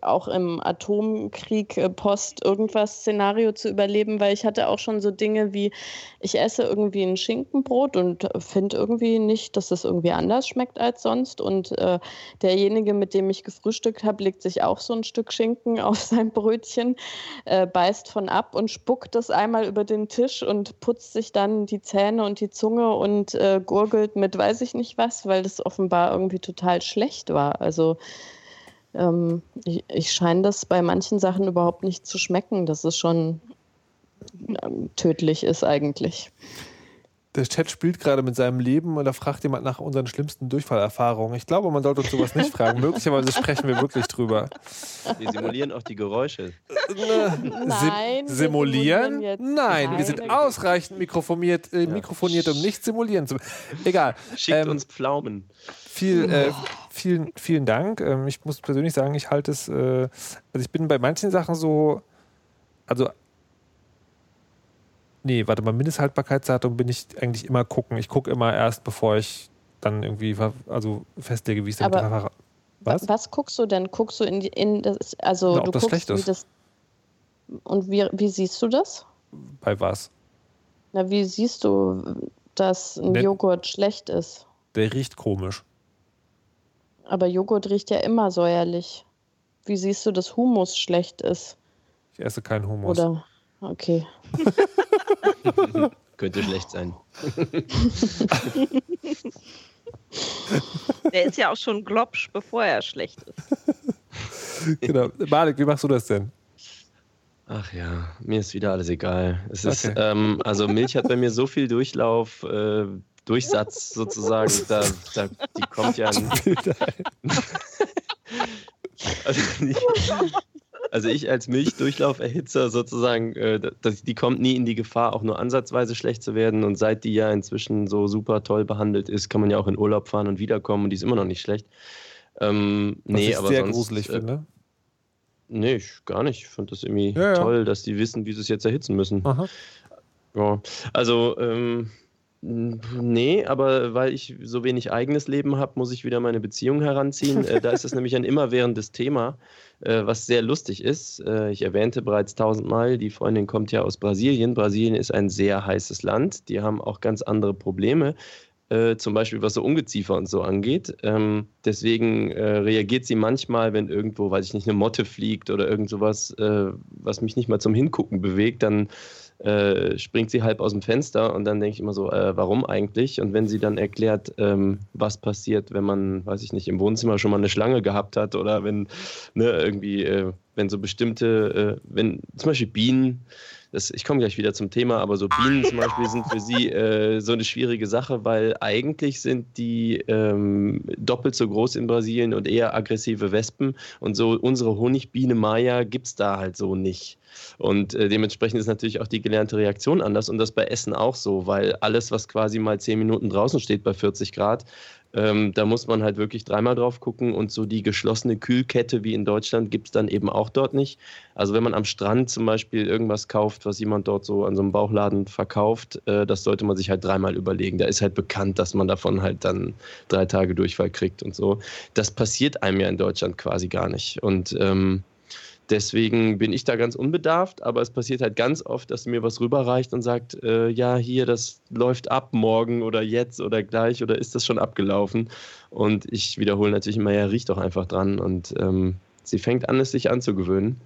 auch im Atomkrieg, äh, Post, irgendwas Szenario zu überleben, weil ich hatte auch schon so Dinge wie, ich esse irgendwie ein Schinkenbrot und finde irgendwie nicht, dass es irgendwie anders schmeckt als sonst. Und äh, derjenige, mit dem ich gefrühstückt habe, legt sich auch so ein Stück Schinken auf sein Brötchen, äh, beißt von ab und spuckt das einmal über den Tisch und putzt sich dann die Zähne und die Zunge und äh, gurgelt mit weiß ich nicht was, weil das offenbar irgendwie total schlecht war. Also ähm, ich, ich scheine das bei manchen Sachen überhaupt nicht zu schmecken, dass es schon ähm, tödlich ist eigentlich. Der Chat spielt gerade mit seinem Leben und da fragt jemand nach unseren schlimmsten Durchfallerfahrungen. Ich glaube, man sollte uns sowas nicht fragen. Möglicherweise sprechen wir wirklich drüber. Wir simulieren auch die Geräusche. Nein. Sim simulieren? Nein, wir sind ausreichend mikrofoniert, äh, mikrofoniert, um nicht simulieren zu Egal. Schickt ähm, uns Pflaumen. Viel, äh, vielen, vielen Dank. Ähm, ich muss persönlich sagen, ich halte es, äh, also ich bin bei manchen Sachen so, also Nee, warte mal, Mindesthaltbarkeitsdatum bin ich eigentlich immer gucken. Ich gucke immer erst, bevor ich dann irgendwie also festlege, wie es denn Aber was? was guckst du denn? Guckst du in, die, in das, also Na, ob du das guckst, schlecht ist. Das, und wie, wie siehst du das? Bei was? Na, wie siehst du, dass ein Der, Joghurt schlecht ist? Der riecht komisch. Aber Joghurt riecht ja immer säuerlich. Wie siehst du, dass Humus schlecht ist? Ich esse keinen Humus. Oder Okay. Könnte schlecht sein. Der ist ja auch schon glopsch, bevor er schlecht ist. genau. Malik, wie machst du das denn? Ach ja, mir ist wieder alles egal. Es ist, okay. ähm, also Milch hat bei mir so viel Durchlauf, äh, Durchsatz sozusagen, da, da, die kommt ja. also, die, also ich als Milchdurchlauferhitzer sozusagen, äh, das, die kommt nie in die Gefahr, auch nur ansatzweise schlecht zu werden. Und seit die ja inzwischen so super toll behandelt ist, kann man ja auch in Urlaub fahren und wiederkommen und die ist immer noch nicht schlecht. Ähm, Was nee, ich aber sehr sonst, gruselig äh, finde. Nee, ich, gar nicht. Ich finde das irgendwie ja, toll, ja. dass die wissen, wie sie es jetzt erhitzen müssen. Aha. Ja, also ähm, Nee, aber weil ich so wenig eigenes Leben habe, muss ich wieder meine Beziehung heranziehen. äh, da ist es nämlich ein immerwährendes Thema, äh, was sehr lustig ist. Äh, ich erwähnte bereits tausendmal, die Freundin kommt ja aus Brasilien. Brasilien ist ein sehr heißes Land. Die haben auch ganz andere Probleme. zum Beispiel was so Ungeziefer und so angeht. Ähm, deswegen reagiert sie manchmal, wenn irgendwo, weiß ich nicht, eine Motte fliegt oder irgend sowas, was mich nicht mal zum Hingucken bewegt, dann äh, springt sie halb aus dem Fenster und dann denke ich immer so, äh, warum eigentlich? Und wenn sie dann erklärt, ähm, was passiert, wenn man, weiß ich nicht, im Wohnzimmer schon mal eine Schlange gehabt hat oder wenn ne, irgendwie, äh, wenn so bestimmte, wenn zum Beispiel Bienen, das, ich komme gleich wieder zum Thema, aber so Bienen zum Beispiel sind für sie äh, so eine schwierige Sache, weil eigentlich sind die ähm, doppelt so groß in Brasilien und eher aggressive Wespen und so unsere Honigbiene Maya gibt es da halt so nicht. Und äh, dementsprechend ist natürlich auch die gelernte Reaktion anders und das bei Essen auch so, weil alles, was quasi mal zehn Minuten draußen steht bei 40 Grad, ähm, da muss man halt wirklich dreimal drauf gucken und so die geschlossene Kühlkette wie in Deutschland gibt es dann eben auch dort nicht. Also wenn man am Strand zum Beispiel irgendwas kauft, was jemand dort so an so einem Bauchladen verkauft, äh, das sollte man sich halt dreimal überlegen. Da ist halt bekannt, dass man davon halt dann drei Tage Durchfall kriegt und so. Das passiert einem ja in Deutschland quasi gar nicht. Und ähm, Deswegen bin ich da ganz unbedarft, aber es passiert halt ganz oft, dass mir was rüberreicht und sagt, äh, ja, hier, das läuft ab morgen oder jetzt oder gleich oder ist das schon abgelaufen? Und ich wiederhole natürlich immer, ja, riecht doch einfach dran und ähm, sie fängt an, es sich anzugewöhnen.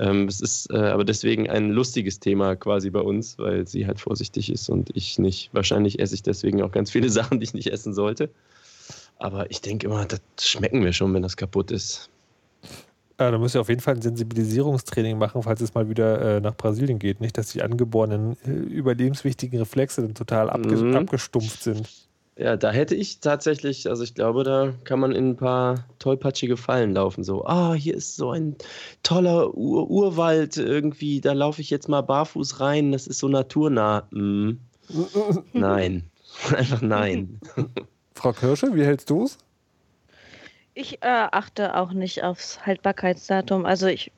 Ähm, es ist äh, aber deswegen ein lustiges Thema quasi bei uns, weil sie halt vorsichtig ist und ich nicht. Wahrscheinlich esse ich deswegen auch ganz viele Sachen, die ich nicht essen sollte. Aber ich denke immer, das schmecken wir schon, wenn das kaputt ist. Ja, da müsst ihr auf jeden Fall ein Sensibilisierungstraining machen, falls es mal wieder äh, nach Brasilien geht. Nicht, dass die angeborenen äh, überlebenswichtigen Reflexe dann total abge mhm. abgestumpft sind. Ja, da hätte ich tatsächlich, also ich glaube, da kann man in ein paar tollpatschige Fallen laufen. So, ah, oh, hier ist so ein toller Ur Urwald irgendwie, da laufe ich jetzt mal barfuß rein, das ist so naturnah. Hm. nein, einfach nein. Frau Kirsche, wie hältst du es? Ich äh, achte auch nicht aufs Haltbarkeitsdatum. Also ich,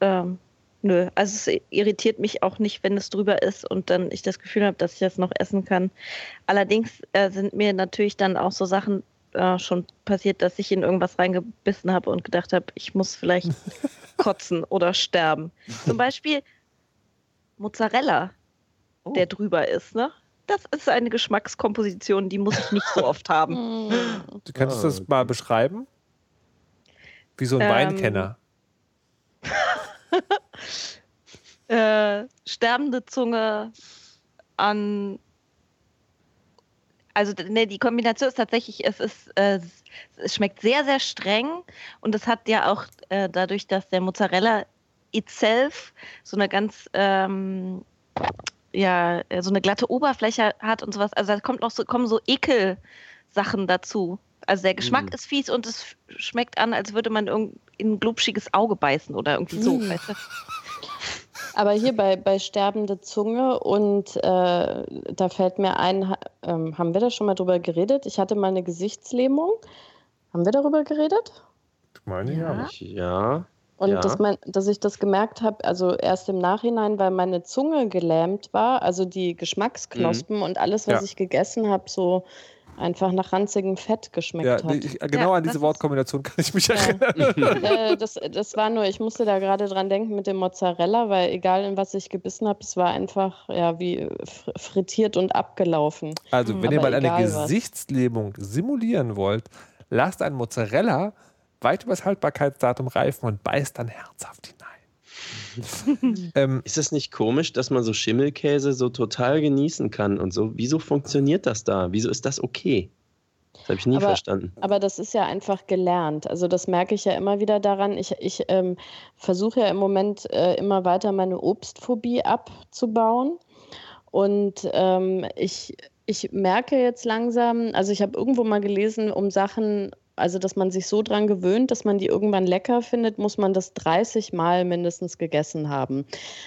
ähm, nö, also es irritiert mich auch nicht, wenn es drüber ist und dann ich das Gefühl habe, dass ich das noch essen kann. Allerdings äh, sind mir natürlich dann auch so Sachen äh, schon passiert, dass ich in irgendwas reingebissen habe und gedacht habe, ich muss vielleicht kotzen oder sterben. Zum Beispiel Mozzarella, oh. der drüber ist, ne? Das ist eine Geschmackskomposition, die muss ich nicht so oft haben. Du kannst das mal beschreiben? Wie so ein ähm, Weinkenner. äh, sterbende Zunge an. Also ne, die Kombination ist tatsächlich, es ist, äh, es schmeckt sehr, sehr streng und es hat ja auch äh, dadurch, dass der Mozzarella itself so eine ganz ähm, ja, so eine glatte Oberfläche hat und sowas. Also da kommt noch so, kommen so Ekelsachen dazu. Also der Geschmack mm. ist fies und es schmeckt an, als würde man in ein glubschiges Auge beißen oder irgendwie so. Mm. Weißt du? Aber hier bei, bei sterbende Zunge und äh, da fällt mir ein, ähm, haben wir da schon mal drüber geredet? Ich hatte mal eine Gesichtslähmung. Haben wir darüber geredet? Ich meine ja. Ja. Und ja. dass, man, dass ich das gemerkt habe, also erst im Nachhinein, weil meine Zunge gelähmt war, also die Geschmacksknospen mhm. und alles, was ja. ich gegessen habe, so einfach nach ranzigem Fett geschmeckt ja, hat. Ich, genau ja, an diese Wortkombination kann ich mich erinnern. äh, das, das war nur, ich musste da gerade dran denken mit dem Mozzarella, weil egal in was ich gebissen habe, es war einfach ja wie frittiert und abgelaufen. Also, wenn Aber ihr mal eine Gesichtslähmung simulieren wollt, lasst ein Mozzarella weit übers Haltbarkeitsdatum reifen und beißt dann herzhaft hinein. ähm, ist es nicht komisch, dass man so Schimmelkäse so total genießen kann und so? Wieso funktioniert das da? Wieso ist das okay? Das habe ich nie aber, verstanden. Aber das ist ja einfach gelernt. Also das merke ich ja immer wieder daran. Ich, ich ähm, versuche ja im Moment äh, immer weiter meine Obstphobie abzubauen. Und ähm, ich, ich merke jetzt langsam, also ich habe irgendwo mal gelesen, um Sachen also dass man sich so dran gewöhnt, dass man die irgendwann lecker findet, muss man das 30 Mal mindestens gegessen haben.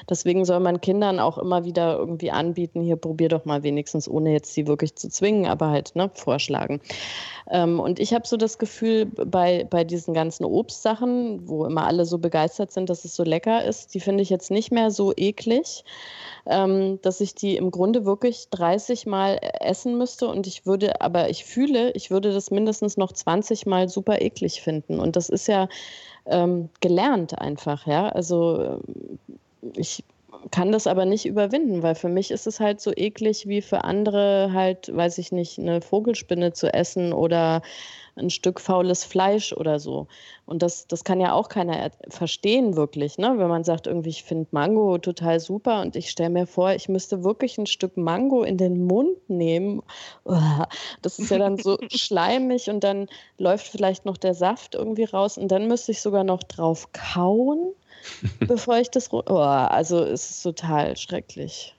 Deswegen soll man Kindern auch immer wieder irgendwie anbieten, hier probier doch mal wenigstens, ohne jetzt sie wirklich zu zwingen, aber halt ne, vorschlagen. Ähm, und ich habe so das Gefühl, bei, bei diesen ganzen Obstsachen, wo immer alle so begeistert sind, dass es so lecker ist, die finde ich jetzt nicht mehr so eklig ähm, dass ich die im Grunde wirklich 30 Mal essen müsste und ich würde, aber ich fühle, ich würde das mindestens noch 20 Mal super eklig finden. Und das ist ja ähm, gelernt einfach, ja. Also ähm, ich kann das aber nicht überwinden, weil für mich ist es halt so eklig wie für andere halt, weiß ich nicht, eine Vogelspinne zu essen oder ein Stück faules Fleisch oder so. Und das, das kann ja auch keiner verstehen, wirklich, ne? wenn man sagt, irgendwie, ich finde Mango total super und ich stelle mir vor, ich müsste wirklich ein Stück Mango in den Mund nehmen. Das ist ja dann so schleimig und dann läuft vielleicht noch der Saft irgendwie raus und dann müsste ich sogar noch drauf kauen, bevor ich das. Oh, also es ist total schrecklich.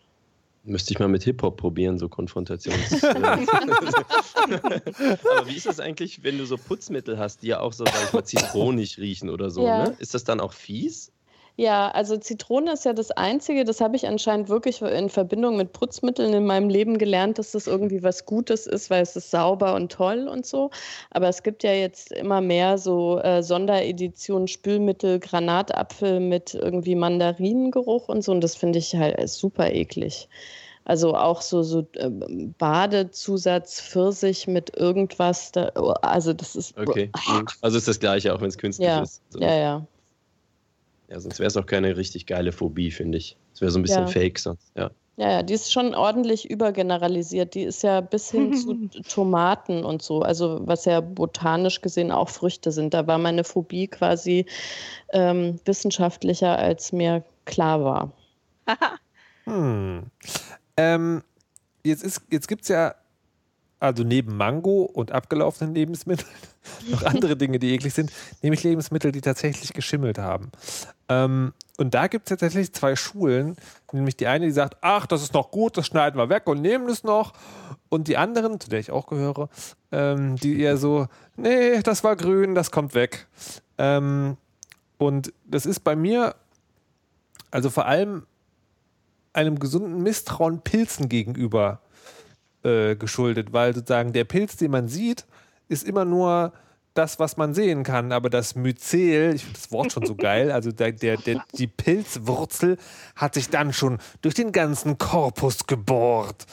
Müsste ich mal mit Hip-Hop probieren, so Konfrontations. Aber wie ist das eigentlich, wenn du so Putzmittel hast, die ja auch so, sag ich mal, zitronig riechen oder so, ja. ne? Ist das dann auch fies? Ja, also Zitrone ist ja das Einzige, das habe ich anscheinend wirklich in Verbindung mit Putzmitteln in meinem Leben gelernt, dass das irgendwie was Gutes ist, weil es ist sauber und toll und so. Aber es gibt ja jetzt immer mehr so äh, Sondereditionen, Spülmittel, Granatapfel mit irgendwie Mandarinengeruch und so. Und das finde ich halt super eklig. Also auch so, so äh, Badezusatz Pfirsich mit irgendwas. Da, oh, also das ist. Okay. Also ist das gleiche, auch wenn es künstlich ja. ist. So. Ja, ja. Ja, sonst wäre es auch keine richtig geile Phobie, finde ich. Es wäre so ein bisschen ja. fake sonst, ja. Ja, ja, die ist schon ordentlich übergeneralisiert. Die ist ja bis hin zu Tomaten und so, also was ja botanisch gesehen auch Früchte sind. Da war meine Phobie quasi ähm, wissenschaftlicher, als mir klar war. hm. Ähm, jetzt jetzt gibt es ja also neben Mango und abgelaufenen Lebensmitteln noch andere Dinge, die eklig sind, nämlich Lebensmittel, die tatsächlich geschimmelt haben. Ähm, und da gibt es tatsächlich zwei Schulen, nämlich die eine, die sagt, ach, das ist noch gut, das schneiden wir weg und nehmen es noch. Und die anderen, zu der ich auch gehöre, ähm, die eher so, nee, das war grün, das kommt weg. Ähm, und das ist bei mir, also vor allem einem gesunden Misstrauen Pilzen gegenüber äh, geschuldet, weil sozusagen der Pilz, den man sieht, ist immer nur das, was man sehen kann, aber das Myzel, ich finde das Wort schon so geil, also der, der, der, die Pilzwurzel hat sich dann schon durch den ganzen Korpus gebohrt.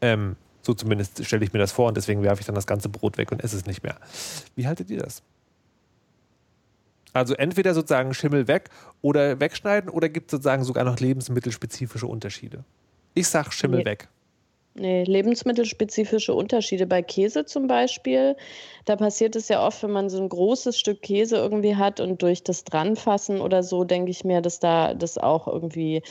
Ähm, so zumindest stelle ich mir das vor und deswegen werfe ich dann das ganze Brot weg und esse es nicht mehr. Wie haltet ihr das? Also entweder sozusagen Schimmel weg oder wegschneiden oder gibt es sozusagen sogar noch lebensmittelspezifische Unterschiede? Ich sage Schimmel nee. weg. Nee, lebensmittelspezifische Unterschiede. Bei Käse zum Beispiel, da passiert es ja oft, wenn man so ein großes Stück Käse irgendwie hat und durch das Dranfassen oder so, denke ich mir, dass da das auch irgendwie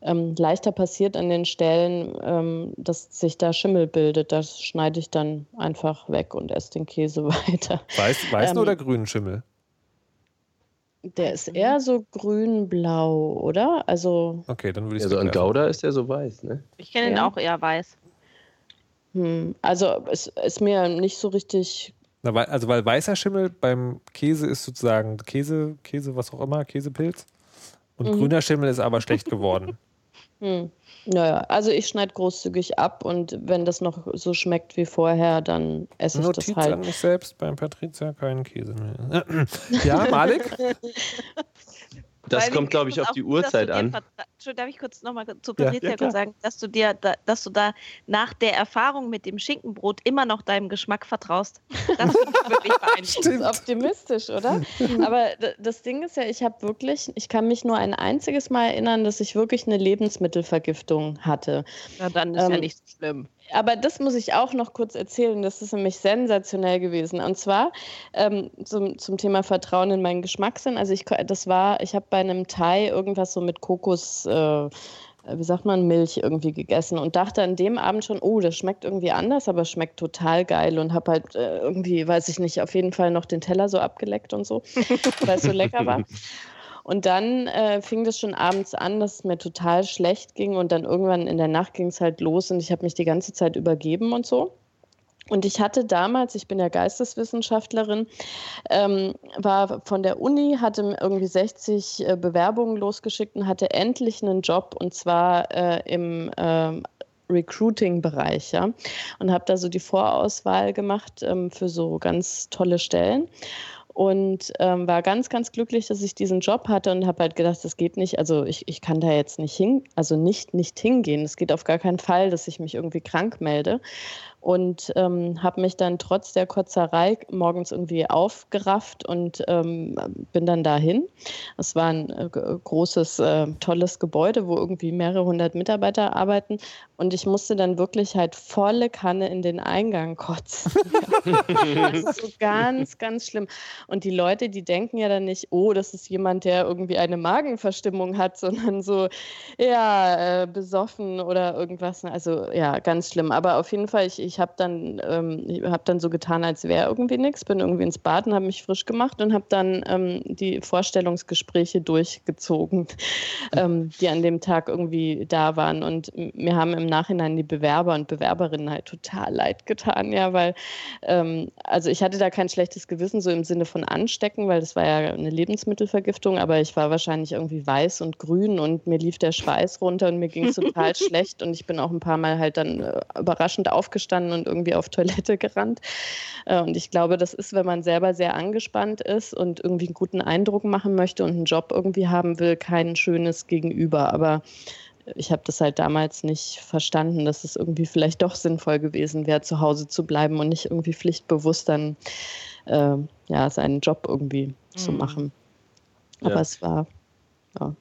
ähm, leichter passiert an den Stellen, ähm, dass sich da Schimmel bildet. Das schneide ich dann einfach weg und esse den Käse weiter. Weiß, weißen ähm, oder grünen Schimmel? Der ist eher so grün-blau, oder? Also. Okay, dann würde ich sagen. Also an Gouda ist der so weiß, ne? Ich kenne ihn auch eher weiß. Hm, also es ist mir nicht so richtig. Na, weil, also weil weißer Schimmel beim Käse ist sozusagen Käse, Käse, was auch immer, Käsepilz. Und mhm. grüner Schimmel ist aber schlecht geworden. Hm. Naja, also ich schneide großzügig ab und wenn das noch so schmeckt wie vorher, dann esse ich Notiz das halt. an mich selbst, beim Patricia keinen Käse mehr. ja, Malik? Das kommt, glaube ich, auf die Uhrzeit an. Darf ich kurz nochmal zu Patricia ja, ja, sagen, dass du dir, da, dass du da nach der Erfahrung mit dem Schinkenbrot immer noch deinem Geschmack vertraust. Das ist wirklich beeindruckend. optimistisch, oder? Aber das Ding ist ja, ich habe wirklich, ich kann mich nur ein einziges Mal erinnern, dass ich wirklich eine Lebensmittelvergiftung hatte. Na, dann ist ähm, ja nicht so schlimm aber das muss ich auch noch kurz erzählen. Das ist nämlich sensationell gewesen. Und zwar ähm, zum, zum Thema Vertrauen in meinen Geschmackssinn. Also ich, das war, ich habe bei einem Thai irgendwas so mit Kokos, äh, wie sagt man, Milch irgendwie gegessen und dachte an dem Abend schon, oh, das schmeckt irgendwie anders, aber schmeckt total geil und habe halt äh, irgendwie, weiß ich nicht, auf jeden Fall noch den Teller so abgeleckt und so, weil es so lecker war. Und dann äh, fing das schon abends an, dass es mir total schlecht ging und dann irgendwann in der Nacht ging es halt los und ich habe mich die ganze Zeit übergeben und so. Und ich hatte damals, ich bin ja Geisteswissenschaftlerin, ähm, war von der Uni, hatte irgendwie 60 äh, Bewerbungen losgeschickt und hatte endlich einen Job und zwar äh, im äh, Recruiting-Bereich, ja. Und habe da so die Vorauswahl gemacht ähm, für so ganz tolle Stellen und ähm, war ganz, ganz glücklich, dass ich diesen Job hatte und habe halt gedacht, das geht nicht. Also ich, ich kann da jetzt nicht hin, also nicht, nicht hingehen. Es geht auf gar keinen Fall, dass ich mich irgendwie krank melde. Und ähm, habe mich dann trotz der Kotzerei morgens irgendwie aufgerafft und ähm, bin dann dahin. Es war ein äh, großes, äh, tolles Gebäude, wo irgendwie mehrere hundert Mitarbeiter arbeiten und ich musste dann wirklich halt volle Kanne in den Eingang kotzen. das ist so ganz, ganz schlimm. Und die Leute, die denken ja dann nicht, oh, das ist jemand, der irgendwie eine Magenverstimmung hat, sondern so, ja, äh, besoffen oder irgendwas. Also ja, ganz schlimm. Aber auf jeden Fall, ich, ich habe dann, ähm, hab dann so getan, als wäre irgendwie nichts, bin irgendwie ins Bad und habe mich frisch gemacht und habe dann ähm, die Vorstellungsgespräche durchgezogen, ähm, die an dem Tag irgendwie da waren. Und mir haben im Nachhinein die Bewerber und Bewerberinnen halt total leid getan, ja, weil, ähm, also ich hatte da kein schlechtes Gewissen, so im Sinne von anstecken, weil das war ja eine Lebensmittelvergiftung, aber ich war wahrscheinlich irgendwie weiß und grün und mir lief der Schweiß runter und mir ging es total schlecht und ich bin auch ein paar Mal halt dann äh, überraschend aufgestanden und irgendwie auf Toilette gerannt. Äh, und ich glaube, das ist, wenn man selber sehr angespannt ist und irgendwie einen guten Eindruck machen möchte und einen Job irgendwie haben will, kein schönes Gegenüber. Aber ich habe das halt damals nicht verstanden, dass es irgendwie vielleicht doch sinnvoll gewesen wäre, zu Hause zu bleiben und nicht irgendwie pflichtbewusst dann äh, ja, seinen Job irgendwie mhm. zu machen. Aber ja. es war, ja.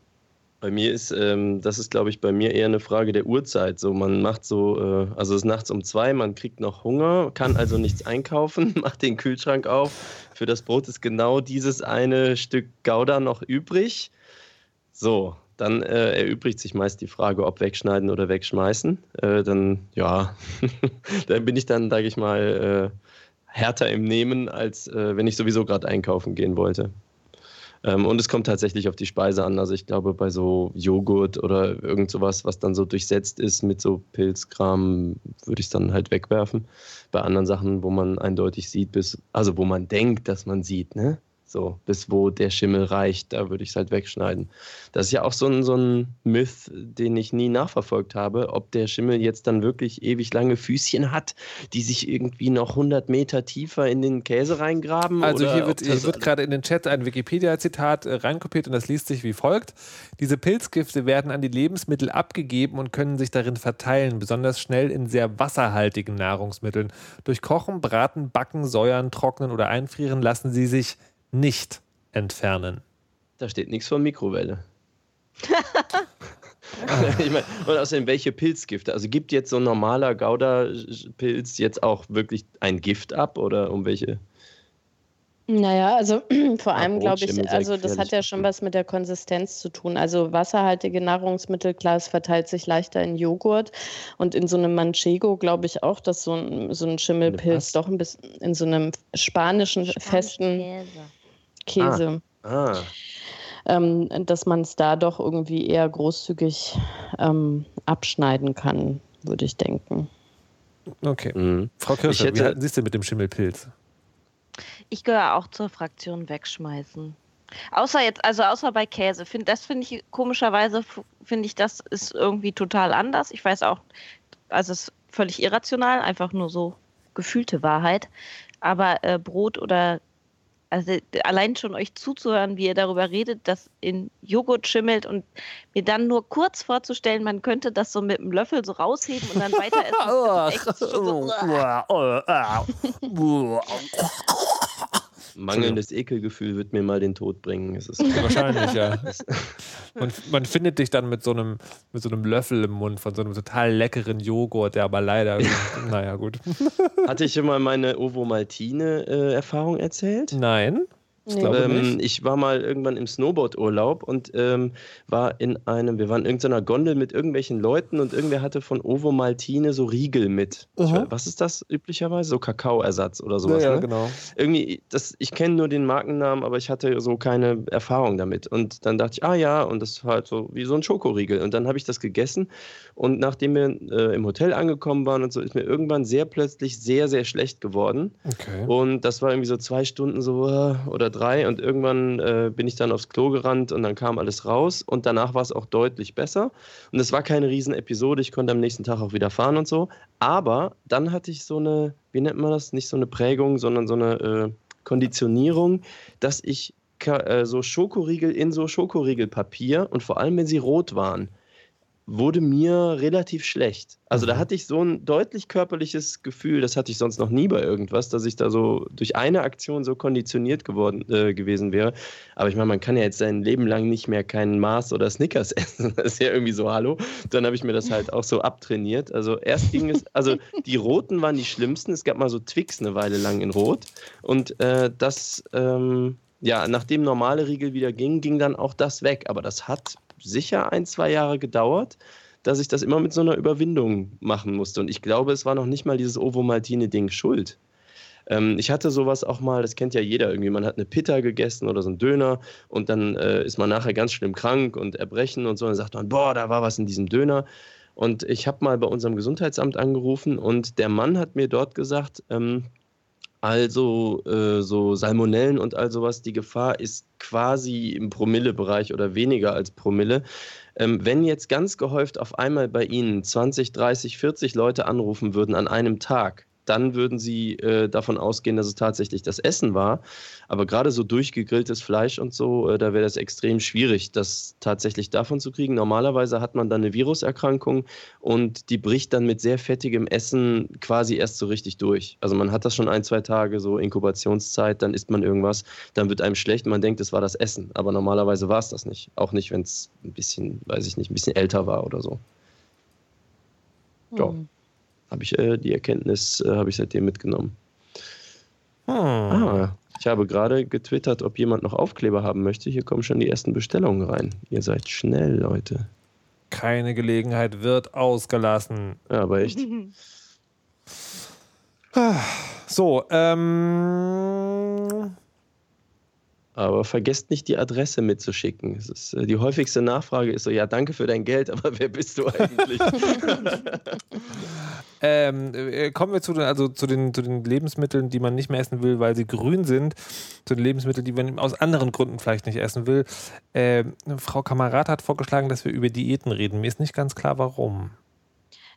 Bei mir ist, ähm, das ist, glaube ich, bei mir eher eine Frage der Uhrzeit. So, man macht so, äh, also es ist nachts um zwei, man kriegt noch Hunger, kann also nichts einkaufen, macht den Kühlschrank auf. Für das Brot ist genau dieses eine Stück Gouda noch übrig. So, dann äh, erübrigt sich meist die Frage, ob wegschneiden oder wegschmeißen. Äh, dann, ja, dann bin ich dann, sage ich mal, äh, härter im Nehmen, als äh, wenn ich sowieso gerade einkaufen gehen wollte. Ähm, und es kommt tatsächlich auf die Speise an. Also ich glaube, bei so Joghurt oder irgend sowas, was dann so durchsetzt ist mit so Pilzkram, würde ich es dann halt wegwerfen. Bei anderen Sachen, wo man eindeutig sieht, bis, also wo man denkt, dass man sieht, ne? So, bis wo der Schimmel reicht, da würde ich es halt wegschneiden. Das ist ja auch so ein, so ein Myth, den ich nie nachverfolgt habe, ob der Schimmel jetzt dann wirklich ewig lange Füßchen hat, die sich irgendwie noch 100 Meter tiefer in den Käse reingraben. Also hier wird, hier wird gerade in den Chat ein Wikipedia-Zitat äh, reinkopiert und das liest sich wie folgt. Diese Pilzgifte werden an die Lebensmittel abgegeben und können sich darin verteilen, besonders schnell in sehr wasserhaltigen Nahrungsmitteln. Durch Kochen, Braten, Backen, Säuern, Trocknen oder Einfrieren lassen sie sich nicht entfernen. Da steht nichts von Mikrowelle. ich mein, und außerdem, welche Pilzgifte? Also gibt jetzt so ein normaler Gouda-Pilz jetzt auch wirklich ein Gift ab oder um welche? Naja, also vor allem glaube ich, also das hat ja schon was mit der Konsistenz zu tun. Also wasserhaltige Nahrungsmittel, klar, es verteilt sich leichter in Joghurt und in so einem Manchego glaube ich auch, dass so ein, so ein Schimmelpilz doch ein bisschen in so einem spanischen Spanisch festen Käse. Käse. Ah. ah. Ähm, dass man es da doch irgendwie eher großzügig ähm, abschneiden kann, würde ich denken. Okay. Mhm. Frau Kircher, hätte... wie halten Sie es denn mit dem Schimmelpilz? Ich gehöre auch zur Fraktion wegschmeißen. Außer jetzt, also außer bei Käse. Find, das finde ich komischerweise, finde ich, das ist irgendwie total anders. Ich weiß auch, also es ist völlig irrational, einfach nur so gefühlte Wahrheit. Aber äh, Brot oder also allein schon euch zuzuhören, wie ihr darüber redet, dass in Joghurt schimmelt und mir dann nur kurz vorzustellen, man könnte das so mit einem Löffel so rausheben und dann weiter essen. Mangelndes Ekelgefühl wird mir mal den Tod bringen. Es ist Wahrscheinlich, ja. Man, man, findet dich dann mit so, einem, mit so einem Löffel im Mund von so einem total leckeren Joghurt, der aber leider, naja, gut. Hatte ich immer meine Ovo-Maltine-Erfahrung äh, erzählt? Nein. Ich, ähm, ich war mal irgendwann im Snowboard-Urlaub und ähm, war in einem, wir waren in irgendeiner Gondel mit irgendwelchen Leuten und irgendwer hatte von Ovo Maltine so Riegel mit. Ich, was ist das üblicherweise? So Kakaoersatz oder sowas. Ja, ja ne? genau. Irgendwie, das, ich kenne nur den Markennamen, aber ich hatte so keine Erfahrung damit. Und dann dachte ich, ah ja, und das war halt so wie so ein Schokoriegel. Und dann habe ich das gegessen und nachdem wir äh, im Hotel angekommen waren und so, ist mir irgendwann sehr plötzlich sehr, sehr schlecht geworden. Okay. Und das war irgendwie so zwei Stunden so äh, oder drei und irgendwann äh, bin ich dann aufs Klo gerannt und dann kam alles raus und danach war es auch deutlich besser. Und es war keine Riesenepisode, ich konnte am nächsten Tag auch wieder fahren und so. Aber dann hatte ich so eine, wie nennt man das, nicht so eine Prägung, sondern so eine äh, Konditionierung, dass ich äh, so Schokoriegel in so Schokoriegelpapier und vor allem, wenn sie rot waren, wurde mir relativ schlecht. Also da Mhm. hatte ich so ein deutlich körperliches Gefühl, das hatte ich sonst noch nie bei irgendwas, dass ich da so durch eine Aktion so konditioniert geworden äh, gewesen wäre. Aber ich meine, man kann ja jetzt sein Leben lang nicht mehr keinen Mars oder Snickers essen. Das ist ja irgendwie so, hallo. Dann habe ich mir das halt auch so abtrainiert. Also erst ging es, also die roten waren die schlimmsten. Es gab mal so Twix eine Weile lang in Rot. Und äh, das, ähm, ja, nachdem normale Riegel wieder ging, ging dann auch das weg. Aber das hat sicher ein, zwei Jahre gedauert, dass ich das immer mit so einer Überwindung machen musste. Und ich glaube, es war noch nicht mal dieses Ovomaltine-Ding schuld. Ähm, ich hatte sowas auch mal, das kennt ja jeder irgendwie, man hat eine Pitta gegessen oder so einen Döner und dann äh, ist man nachher ganz schlimm krank und erbrechen und so. Und dann sagt man, boah, da war was in diesem Döner. Und ich habe mal bei unserem Gesundheitsamt angerufen und der Mann hat mir dort gesagt, ähm, also äh, so Salmonellen und all sowas, die Gefahr ist quasi im Promillebereich oder weniger als Promille. Ähm, wenn jetzt ganz gehäuft auf einmal bei Ihnen 20, 30, 40 Leute anrufen würden an einem Tag, dann würden Sie äh, davon ausgehen, dass es tatsächlich das Essen war. Aber gerade so durchgegrilltes Fleisch und so, äh, da wäre das extrem schwierig, das tatsächlich davon zu kriegen. Normalerweise hat man dann eine Viruserkrankung und die bricht dann mit sehr fettigem Essen quasi erst so richtig durch. Also man hat das schon ein, zwei Tage so Inkubationszeit, dann isst man irgendwas, dann wird einem schlecht, man denkt, es war das Essen. Aber normalerweise war es das nicht. Auch nicht, wenn es ein bisschen, weiß ich nicht, ein bisschen älter war oder so. Ja. Habe ich äh, die Erkenntnis, äh, habe ich seitdem mitgenommen. Hm. Ah, ich habe gerade getwittert, ob jemand noch Aufkleber haben möchte. Hier kommen schon die ersten Bestellungen rein. Ihr seid schnell, Leute. Keine Gelegenheit wird ausgelassen. Ja, aber echt. So, ähm. Aber vergesst nicht, die Adresse mitzuschicken. Es ist, äh, die häufigste Nachfrage ist so: Ja, danke für dein Geld, aber wer bist du eigentlich? Ähm, äh, kommen wir zu den, also zu, den, zu den Lebensmitteln, die man nicht mehr essen will, weil sie grün sind. Zu den Lebensmitteln, die man aus anderen Gründen vielleicht nicht essen will. Ähm, Frau Kamerad hat vorgeschlagen, dass wir über Diäten reden. Mir ist nicht ganz klar, warum.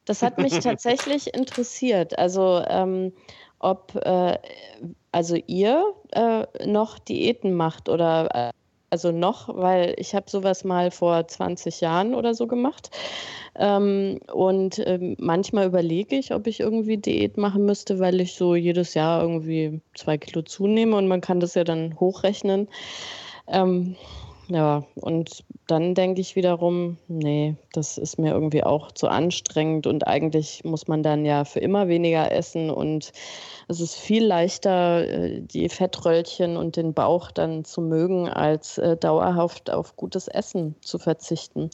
Das hat mich tatsächlich interessiert. Also, ähm, ob äh, also ihr äh, noch Diäten macht oder äh, also noch, weil ich habe sowas mal vor 20 Jahren oder so gemacht. Ähm, und ähm, manchmal überlege ich, ob ich irgendwie Diät machen müsste, weil ich so jedes Jahr irgendwie zwei Kilo zunehme und man kann das ja dann hochrechnen. Ähm, ja, und dann denke ich wiederum, nee, das ist mir irgendwie auch zu anstrengend und eigentlich muss man dann ja für immer weniger essen und es ist viel leichter, äh, die Fettröllchen und den Bauch dann zu mögen, als äh, dauerhaft auf gutes Essen zu verzichten.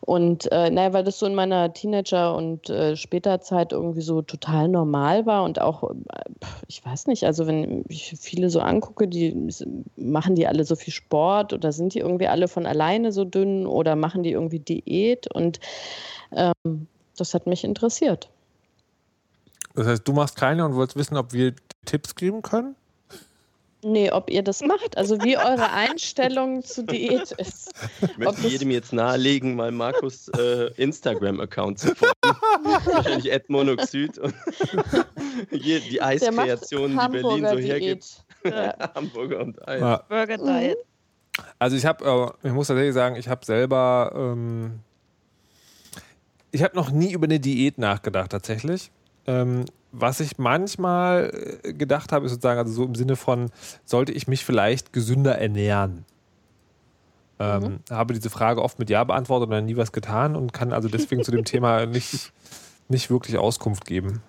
Und äh, naja, weil das so in meiner Teenager- und äh, später Zeit irgendwie so total normal war und auch, äh, ich weiß nicht, also wenn ich viele so angucke, die machen die alle so viel Sport oder sind die irgendwie alle von alleine so dünn oder machen die irgendwie Diät und ähm, das hat mich interessiert. Das heißt, du machst keine und wolltest wissen, ob wir Tipps geben können? Nee, ob ihr das macht, also wie eure Einstellung zu Diät ist. Ich möchte jedem jetzt nahelegen, mal Markus äh, Instagram-Account zu folgen. Wahrscheinlich Ed Monoxid und hier die Der macht Eiskreation, die Berlin so hergibt. Ja. Hamburger und Eis. Ja. Burger Diet. Also ich habe, äh, ich muss tatsächlich sagen, ich habe selber, ähm, ich habe noch nie über eine Diät nachgedacht tatsächlich. Ähm, was ich manchmal äh, gedacht habe, ist sozusagen, also so im Sinne von, sollte ich mich vielleicht gesünder ernähren? Ähm, Habe diese Frage oft mit Ja beantwortet oder nie was getan und kann also deswegen zu dem Thema nicht, nicht wirklich Auskunft geben.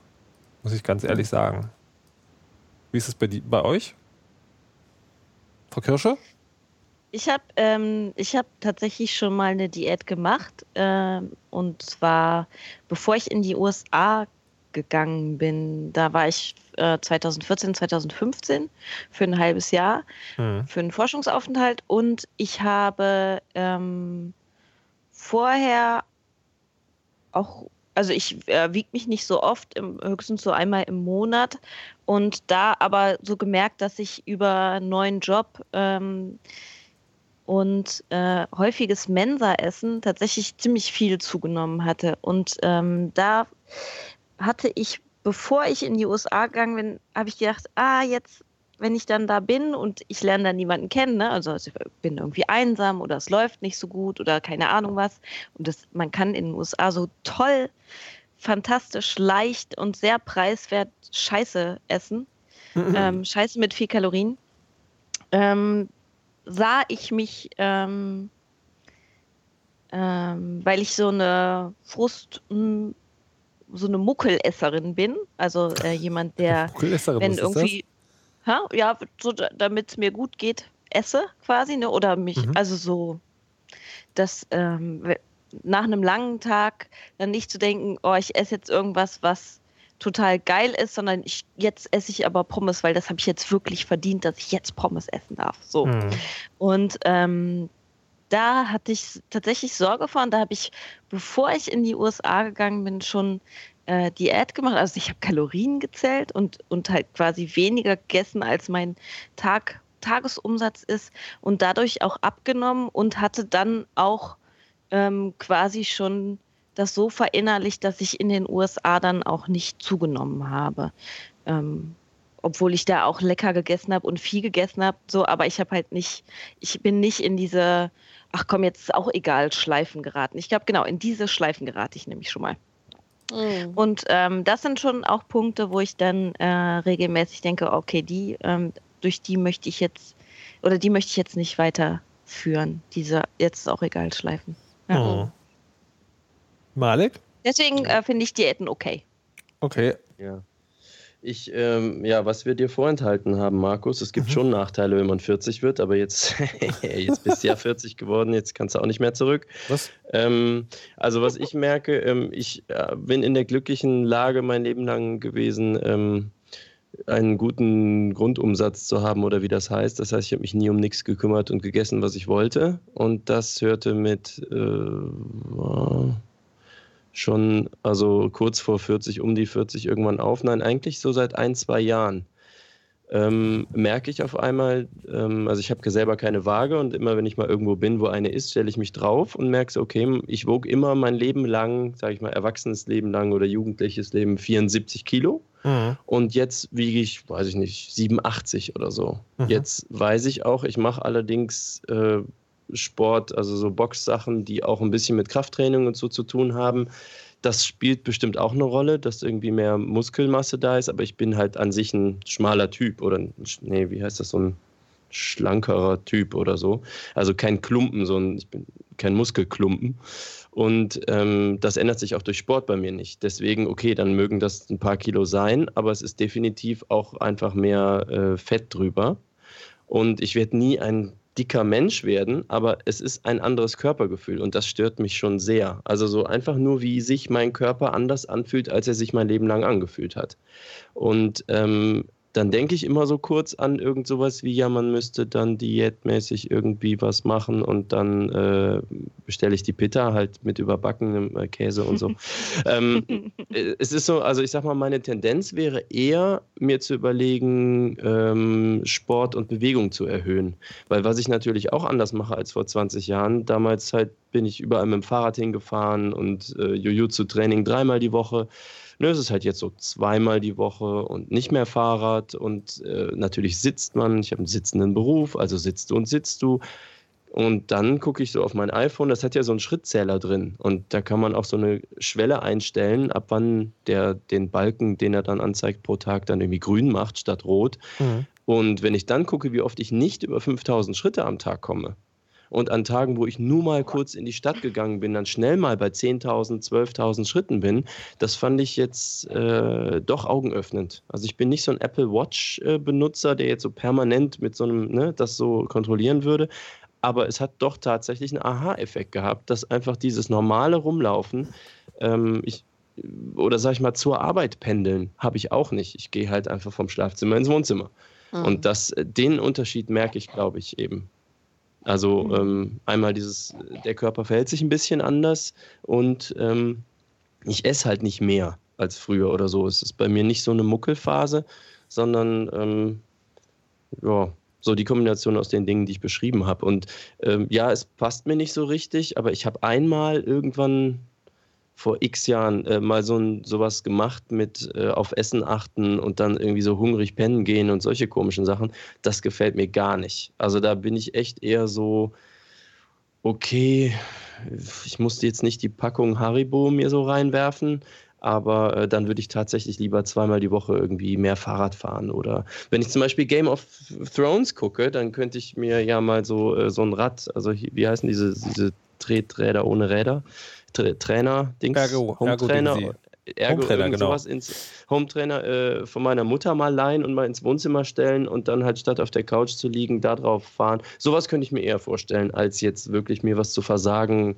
Muss ich ganz ehrlich sagen. Wie ist es bei, die, bei euch? Frau Kirsche? Ich habe ähm, ich hab tatsächlich schon mal eine Diät gemacht. Ähm, und zwar, bevor ich in die USA gegangen bin. Da war ich äh, 2014, 2015 für ein halbes Jahr Hm. für einen Forschungsaufenthalt. Und ich habe ähm, vorher auch, also ich äh, wiege mich nicht so oft, im, höchstens so einmal im Monat. Und da aber so gemerkt, dass ich über einen neuen Job ähm, und äh, häufiges Mensa-Essen tatsächlich ziemlich viel zugenommen hatte. Und ähm, da hatte ich, bevor ich in die USA gegangen bin, habe ich gedacht, ah, jetzt, wenn ich dann da bin und ich lerne dann niemanden kennen, ne? also, also ich bin irgendwie einsam oder es läuft nicht so gut oder keine Ahnung was. Und das, man kann in den USA so toll, fantastisch, leicht und sehr preiswert Scheiße essen. Mhm. Ähm, Scheiße mit viel Kalorien. Ähm, sah ich mich, ähm, ähm weil ich so eine Frust, so eine Muckelesserin bin, also äh, jemand, der, wenn irgendwie ha? ja, so damit es mir gut geht, esse quasi, ne? Oder mich, mhm. also so, dass ähm, nach einem langen Tag dann nicht zu denken, oh, ich esse jetzt irgendwas, was total geil ist, sondern ich, jetzt esse ich aber Pommes, weil das habe ich jetzt wirklich verdient, dass ich jetzt Pommes essen darf. So. Mhm. Und ähm, da hatte ich tatsächlich Sorge vor und da habe ich, bevor ich in die USA gegangen bin, schon äh, Diät gemacht. Also ich habe Kalorien gezählt und, und halt quasi weniger gegessen, als mein Tag, Tagesumsatz ist und dadurch auch abgenommen und hatte dann auch ähm, quasi schon das so verinnerlicht, dass ich in den USA dann auch nicht zugenommen habe. Ähm, obwohl ich da auch lecker gegessen habe und viel gegessen habe, so, aber ich habe halt nicht, ich bin nicht in diese, ach komm, jetzt ist auch egal, Schleifen geraten. Ich glaube, genau, in diese Schleifen gerate ich nämlich schon mal. Mhm. Und ähm, das sind schon auch Punkte, wo ich dann äh, regelmäßig denke, okay, die, ähm, durch die möchte ich jetzt, oder die möchte ich jetzt nicht weiterführen, diese jetzt ist auch egal Schleifen. Ja. Oh. Malek? Deswegen äh, finde ich Diäten okay. Okay. Ja. Ich, ähm, ja, was wir dir vorenthalten haben, Markus, es gibt mhm. schon Nachteile, wenn man 40 wird, aber jetzt, jetzt bist du ja 40 geworden, jetzt kannst du auch nicht mehr zurück. Was? Ähm, also, was ich merke, ähm, ich äh, bin in der glücklichen Lage mein Leben lang gewesen, ähm, einen guten Grundumsatz zu haben oder wie das heißt. Das heißt, ich habe mich nie um nichts gekümmert und gegessen, was ich wollte. Und das hörte mit äh, schon, also kurz vor 40, um die 40 irgendwann auf. Nein, eigentlich so seit ein, zwei Jahren. Ähm, merke ich auf einmal, ähm, also ich habe selber keine Waage und immer wenn ich mal irgendwo bin, wo eine ist, stelle ich mich drauf und merke so, okay, ich wog immer mein Leben lang, sage ich mal, erwachsenes Leben lang oder jugendliches Leben 74 Kilo. Mhm. Und jetzt wiege ich, weiß ich nicht, 87 oder so. Mhm. Jetzt weiß ich auch, ich mache allerdings äh, Sport, also so Boxsachen, die auch ein bisschen mit Krafttraining und so zu tun haben. Das spielt bestimmt auch eine Rolle, dass irgendwie mehr Muskelmasse da ist, aber ich bin halt an sich ein schmaler Typ oder, nee, wie heißt das, so ein schlankerer Typ oder so. Also kein Klumpen, so ein, ich bin kein Muskelklumpen. Und ähm, das ändert sich auch durch Sport bei mir nicht. Deswegen, okay, dann mögen das ein paar Kilo sein, aber es ist definitiv auch einfach mehr äh, Fett drüber. Und ich werde nie ein dicker Mensch werden, aber es ist ein anderes Körpergefühl und das stört mich schon sehr. Also so einfach nur, wie sich mein Körper anders anfühlt, als er sich mein Leben lang angefühlt hat. Und ähm, dann denke ich immer so kurz an irgend sowas wie, ja, man müsste dann diätmäßig irgendwie was machen und dann äh, bestelle ich die Pita halt mit überbackenem äh, Käse und so. ähm, äh, es ist so, also ich sag mal, meine Tendenz wäre eher, mir zu überlegen, ähm, Sport und Bewegung zu erhöhen. Weil was ich natürlich auch anders mache als vor 20 Jahren, damals halt bin ich überall mit dem Fahrrad hingefahren und äh, Jiu-Jitsu-Training dreimal die Woche. Nö, es ist halt jetzt so zweimal die Woche und nicht mehr Fahrrad und äh, natürlich sitzt man. Ich habe einen sitzenden Beruf, also sitzt du und sitzt du. Und dann gucke ich so auf mein iPhone, das hat ja so einen Schrittzähler drin. Und da kann man auch so eine Schwelle einstellen, ab wann der den Balken, den er dann anzeigt pro Tag, dann irgendwie grün macht statt rot. Mhm. Und wenn ich dann gucke, wie oft ich nicht über 5000 Schritte am Tag komme, und an Tagen, wo ich nur mal kurz in die Stadt gegangen bin, dann schnell mal bei 10.000, 12.000 Schritten bin, das fand ich jetzt äh, doch augenöffnend. Also ich bin nicht so ein Apple Watch-Benutzer, äh, der jetzt so permanent mit so einem, ne, das so kontrollieren würde. Aber es hat doch tatsächlich einen Aha-Effekt gehabt, dass einfach dieses normale Rumlaufen, ähm, ich, oder sag ich mal, zur Arbeit pendeln, habe ich auch nicht. Ich gehe halt einfach vom Schlafzimmer ins Wohnzimmer. Mhm. Und das, den Unterschied merke ich, glaube ich, eben. Also mhm. ähm, einmal dieses, der Körper verhält sich ein bisschen anders und ähm, ich esse halt nicht mehr als früher oder so. Es ist bei mir nicht so eine Muckelphase, sondern ähm, ja, so die Kombination aus den Dingen, die ich beschrieben habe. Und ähm, ja, es passt mir nicht so richtig, aber ich habe einmal irgendwann vor x Jahren äh, mal so ein, sowas gemacht mit äh, auf Essen achten und dann irgendwie so hungrig pennen gehen und solche komischen Sachen. Das gefällt mir gar nicht. Also da bin ich echt eher so, okay, ich musste jetzt nicht die Packung Haribo mir so reinwerfen, aber äh, dann würde ich tatsächlich lieber zweimal die Woche irgendwie mehr Fahrrad fahren. Oder wenn ich zum Beispiel Game of Thrones gucke, dann könnte ich mir ja mal so, äh, so ein Rad, also wie heißen diese, diese Treträder ohne Räder? Trainer, Dings, Ergo, Home-Trainer, Ergo, Ergo Home-Trainer, irgend genau. sowas ins Home-Trainer äh, von meiner Mutter mal leihen und mal ins Wohnzimmer stellen und dann halt statt auf der Couch zu liegen, da drauf fahren. Sowas könnte ich mir eher vorstellen, als jetzt wirklich mir was zu versagen,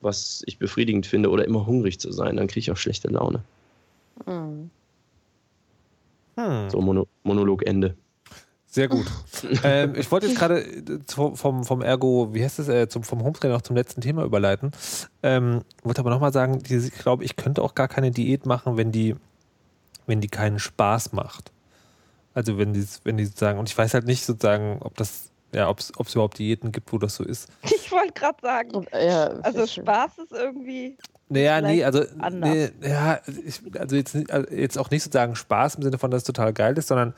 was ich befriedigend finde oder immer hungrig zu sein. Dann kriege ich auch schlechte Laune. Hm. Hm. So Mono Monologende. Sehr gut. ähm, ich wollte jetzt gerade äh, vom, vom Ergo, wie heißt es, äh, zum, vom Hometrainer noch zum letzten Thema überleiten. Ähm, wollte aber nochmal sagen, die, ich glaube, ich könnte auch gar keine Diät machen, wenn die, wenn die keinen Spaß macht. Also wenn die, wenn die sozusagen, und ich weiß halt nicht sozusagen, ob das, ja, ob es überhaupt Diäten gibt, wo das so ist. Ich wollte gerade sagen, Ja, also Spaß ist irgendwie. Naja, nee, also, anders. nee, ja, ich, also jetzt, also jetzt auch nicht sozusagen Spaß im Sinne von, dass es total geil ist, sondern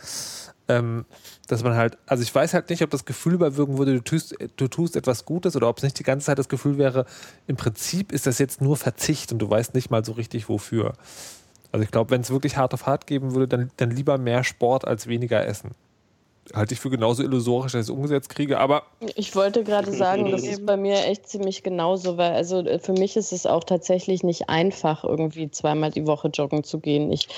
ähm, dass man halt, also ich weiß halt nicht, ob das Gefühl überwirken würde, du tust, du tust etwas Gutes oder ob es nicht die ganze Zeit das Gefühl wäre, im Prinzip ist das jetzt nur Verzicht und du weißt nicht mal so richtig wofür. Also ich glaube, wenn es wirklich hart auf hart geben würde, dann, dann lieber mehr Sport als weniger Essen. Halte ich für genauso illusorisch, dass ich es umgesetzt kriege, aber Ich wollte gerade sagen, das ist bei mir echt ziemlich genauso, weil also äh, für mich ist es auch tatsächlich nicht einfach, irgendwie zweimal die Woche joggen zu gehen. Ich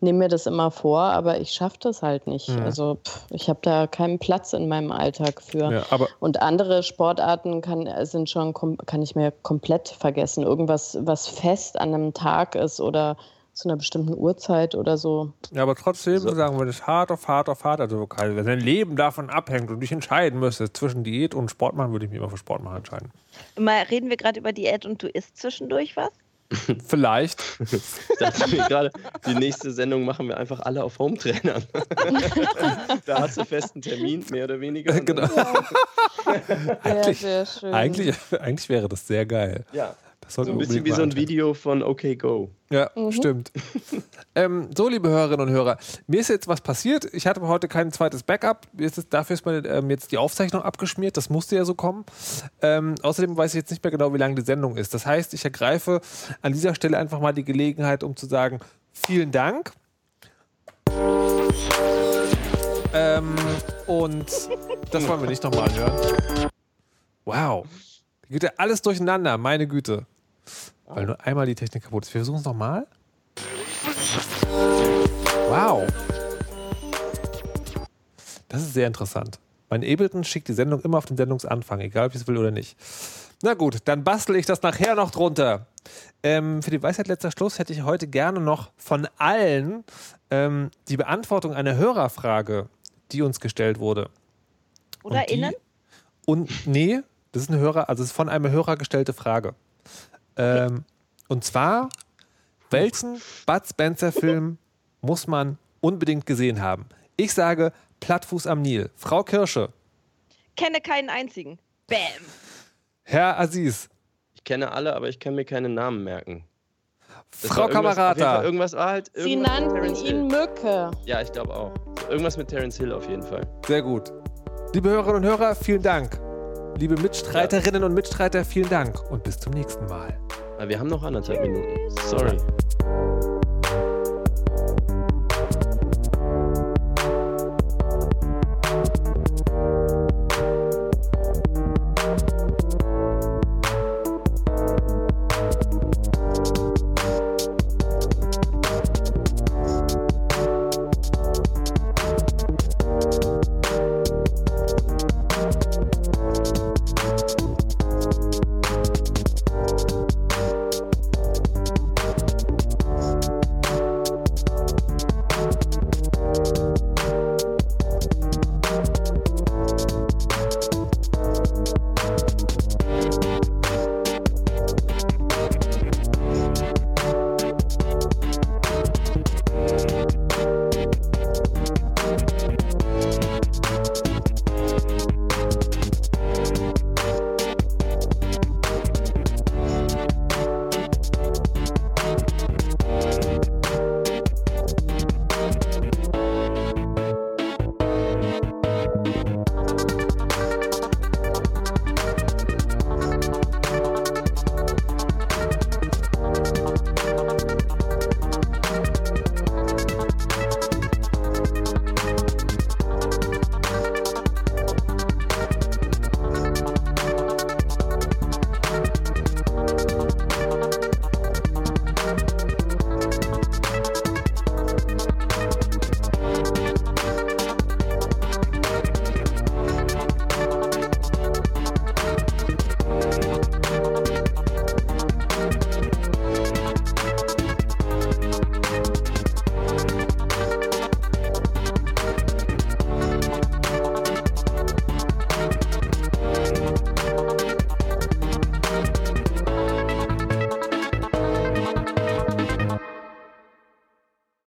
nehme mir das immer vor, aber ich schaffe das halt nicht. Mhm. Also pff, ich habe da keinen Platz in meinem Alltag für. ja, aber Und andere Sportarten kann, sind schon, kann ich mir komplett vergessen. Irgendwas, was fest an einem Tag ist oder zu einer bestimmten Uhrzeit oder so. Ja, aber trotzdem So. sagen wir das hart auf hart auf hart. Also wenn dein Leben davon abhängt und dich entscheiden müsstest zwischen Diät und Sport machen, würde ich mich immer für Sport machen entscheiden. Mal reden wir gerade über Diät und du isst zwischendurch was? Vielleicht. Ich dachte mir gerade, die nächste Sendung machen wir einfach alle auf Home-Trainern. da hast du festen Termin, mehr oder weniger. Genau. Sehr, Eigentlich- sehr schön. Eigentlich, eigentlich wäre das sehr geil. Ja, so ein bisschen wie so ein. Video von OK Go. Ja, stimmt. ähm, so, liebe Hörerinnen und Hörer, mir ist jetzt was passiert. Ich hatte heute kein zweites Backup. Jetzt ist, dafür ist meine, ähm, jetzt die Aufzeichnung abgeschmiert. Das musste ja so kommen. Ähm, außerdem weiß ich jetzt nicht mehr genau, wie lange die Sendung ist. Das heißt, ich ergreife an dieser Stelle einfach mal die Gelegenheit, um zu sagen, vielen Dank. Ähm, und das wollen wir nicht nochmal hören. Wow. Da geht ja alles durcheinander, meine Güte. Weil nur einmal die Technik kaputt ist. Wir versuchen es nochmal. Wow. Das ist sehr interessant. Mein Ableton schickt die Sendung immer auf den Sendungsanfang, egal ob ich es will oder nicht. Na gut, dann bastel ich das nachher noch drunter. Ähm, für die Weisheit letzter Schluss hätte ich heute gerne noch von allen ähm, die Beantwortung einer Hörerfrage, die uns gestellt wurde. Oder Und die- innen? Und nee, das ist ein Hörer, also es ist von einem Hörer gestellte Frage. Ähm, und zwar, welchen Bud Spencer-Film muss man unbedingt gesehen haben? Ich sage Plattfuß am Nil. Frau Kirsche, Kenne keinen einzigen. Bam. Herr Aziz, Ich kenne alle, aber ich kann mir keine Namen merken. Das Frau war irgendwas- Kamerata. Irgendwas war halt. Sie irgendwas mit nannten ihn. Mücke. Ja, ich glaube auch. Irgendwas mit Terence Hill auf jeden Fall. Sehr gut. Liebe Hörerinnen und Hörer, vielen Dank. Liebe Mitstreiterinnen und Mitstreiter, vielen Dank und bis zum nächsten Mal. Aber wir haben noch anderthalb Minuten. Sorry.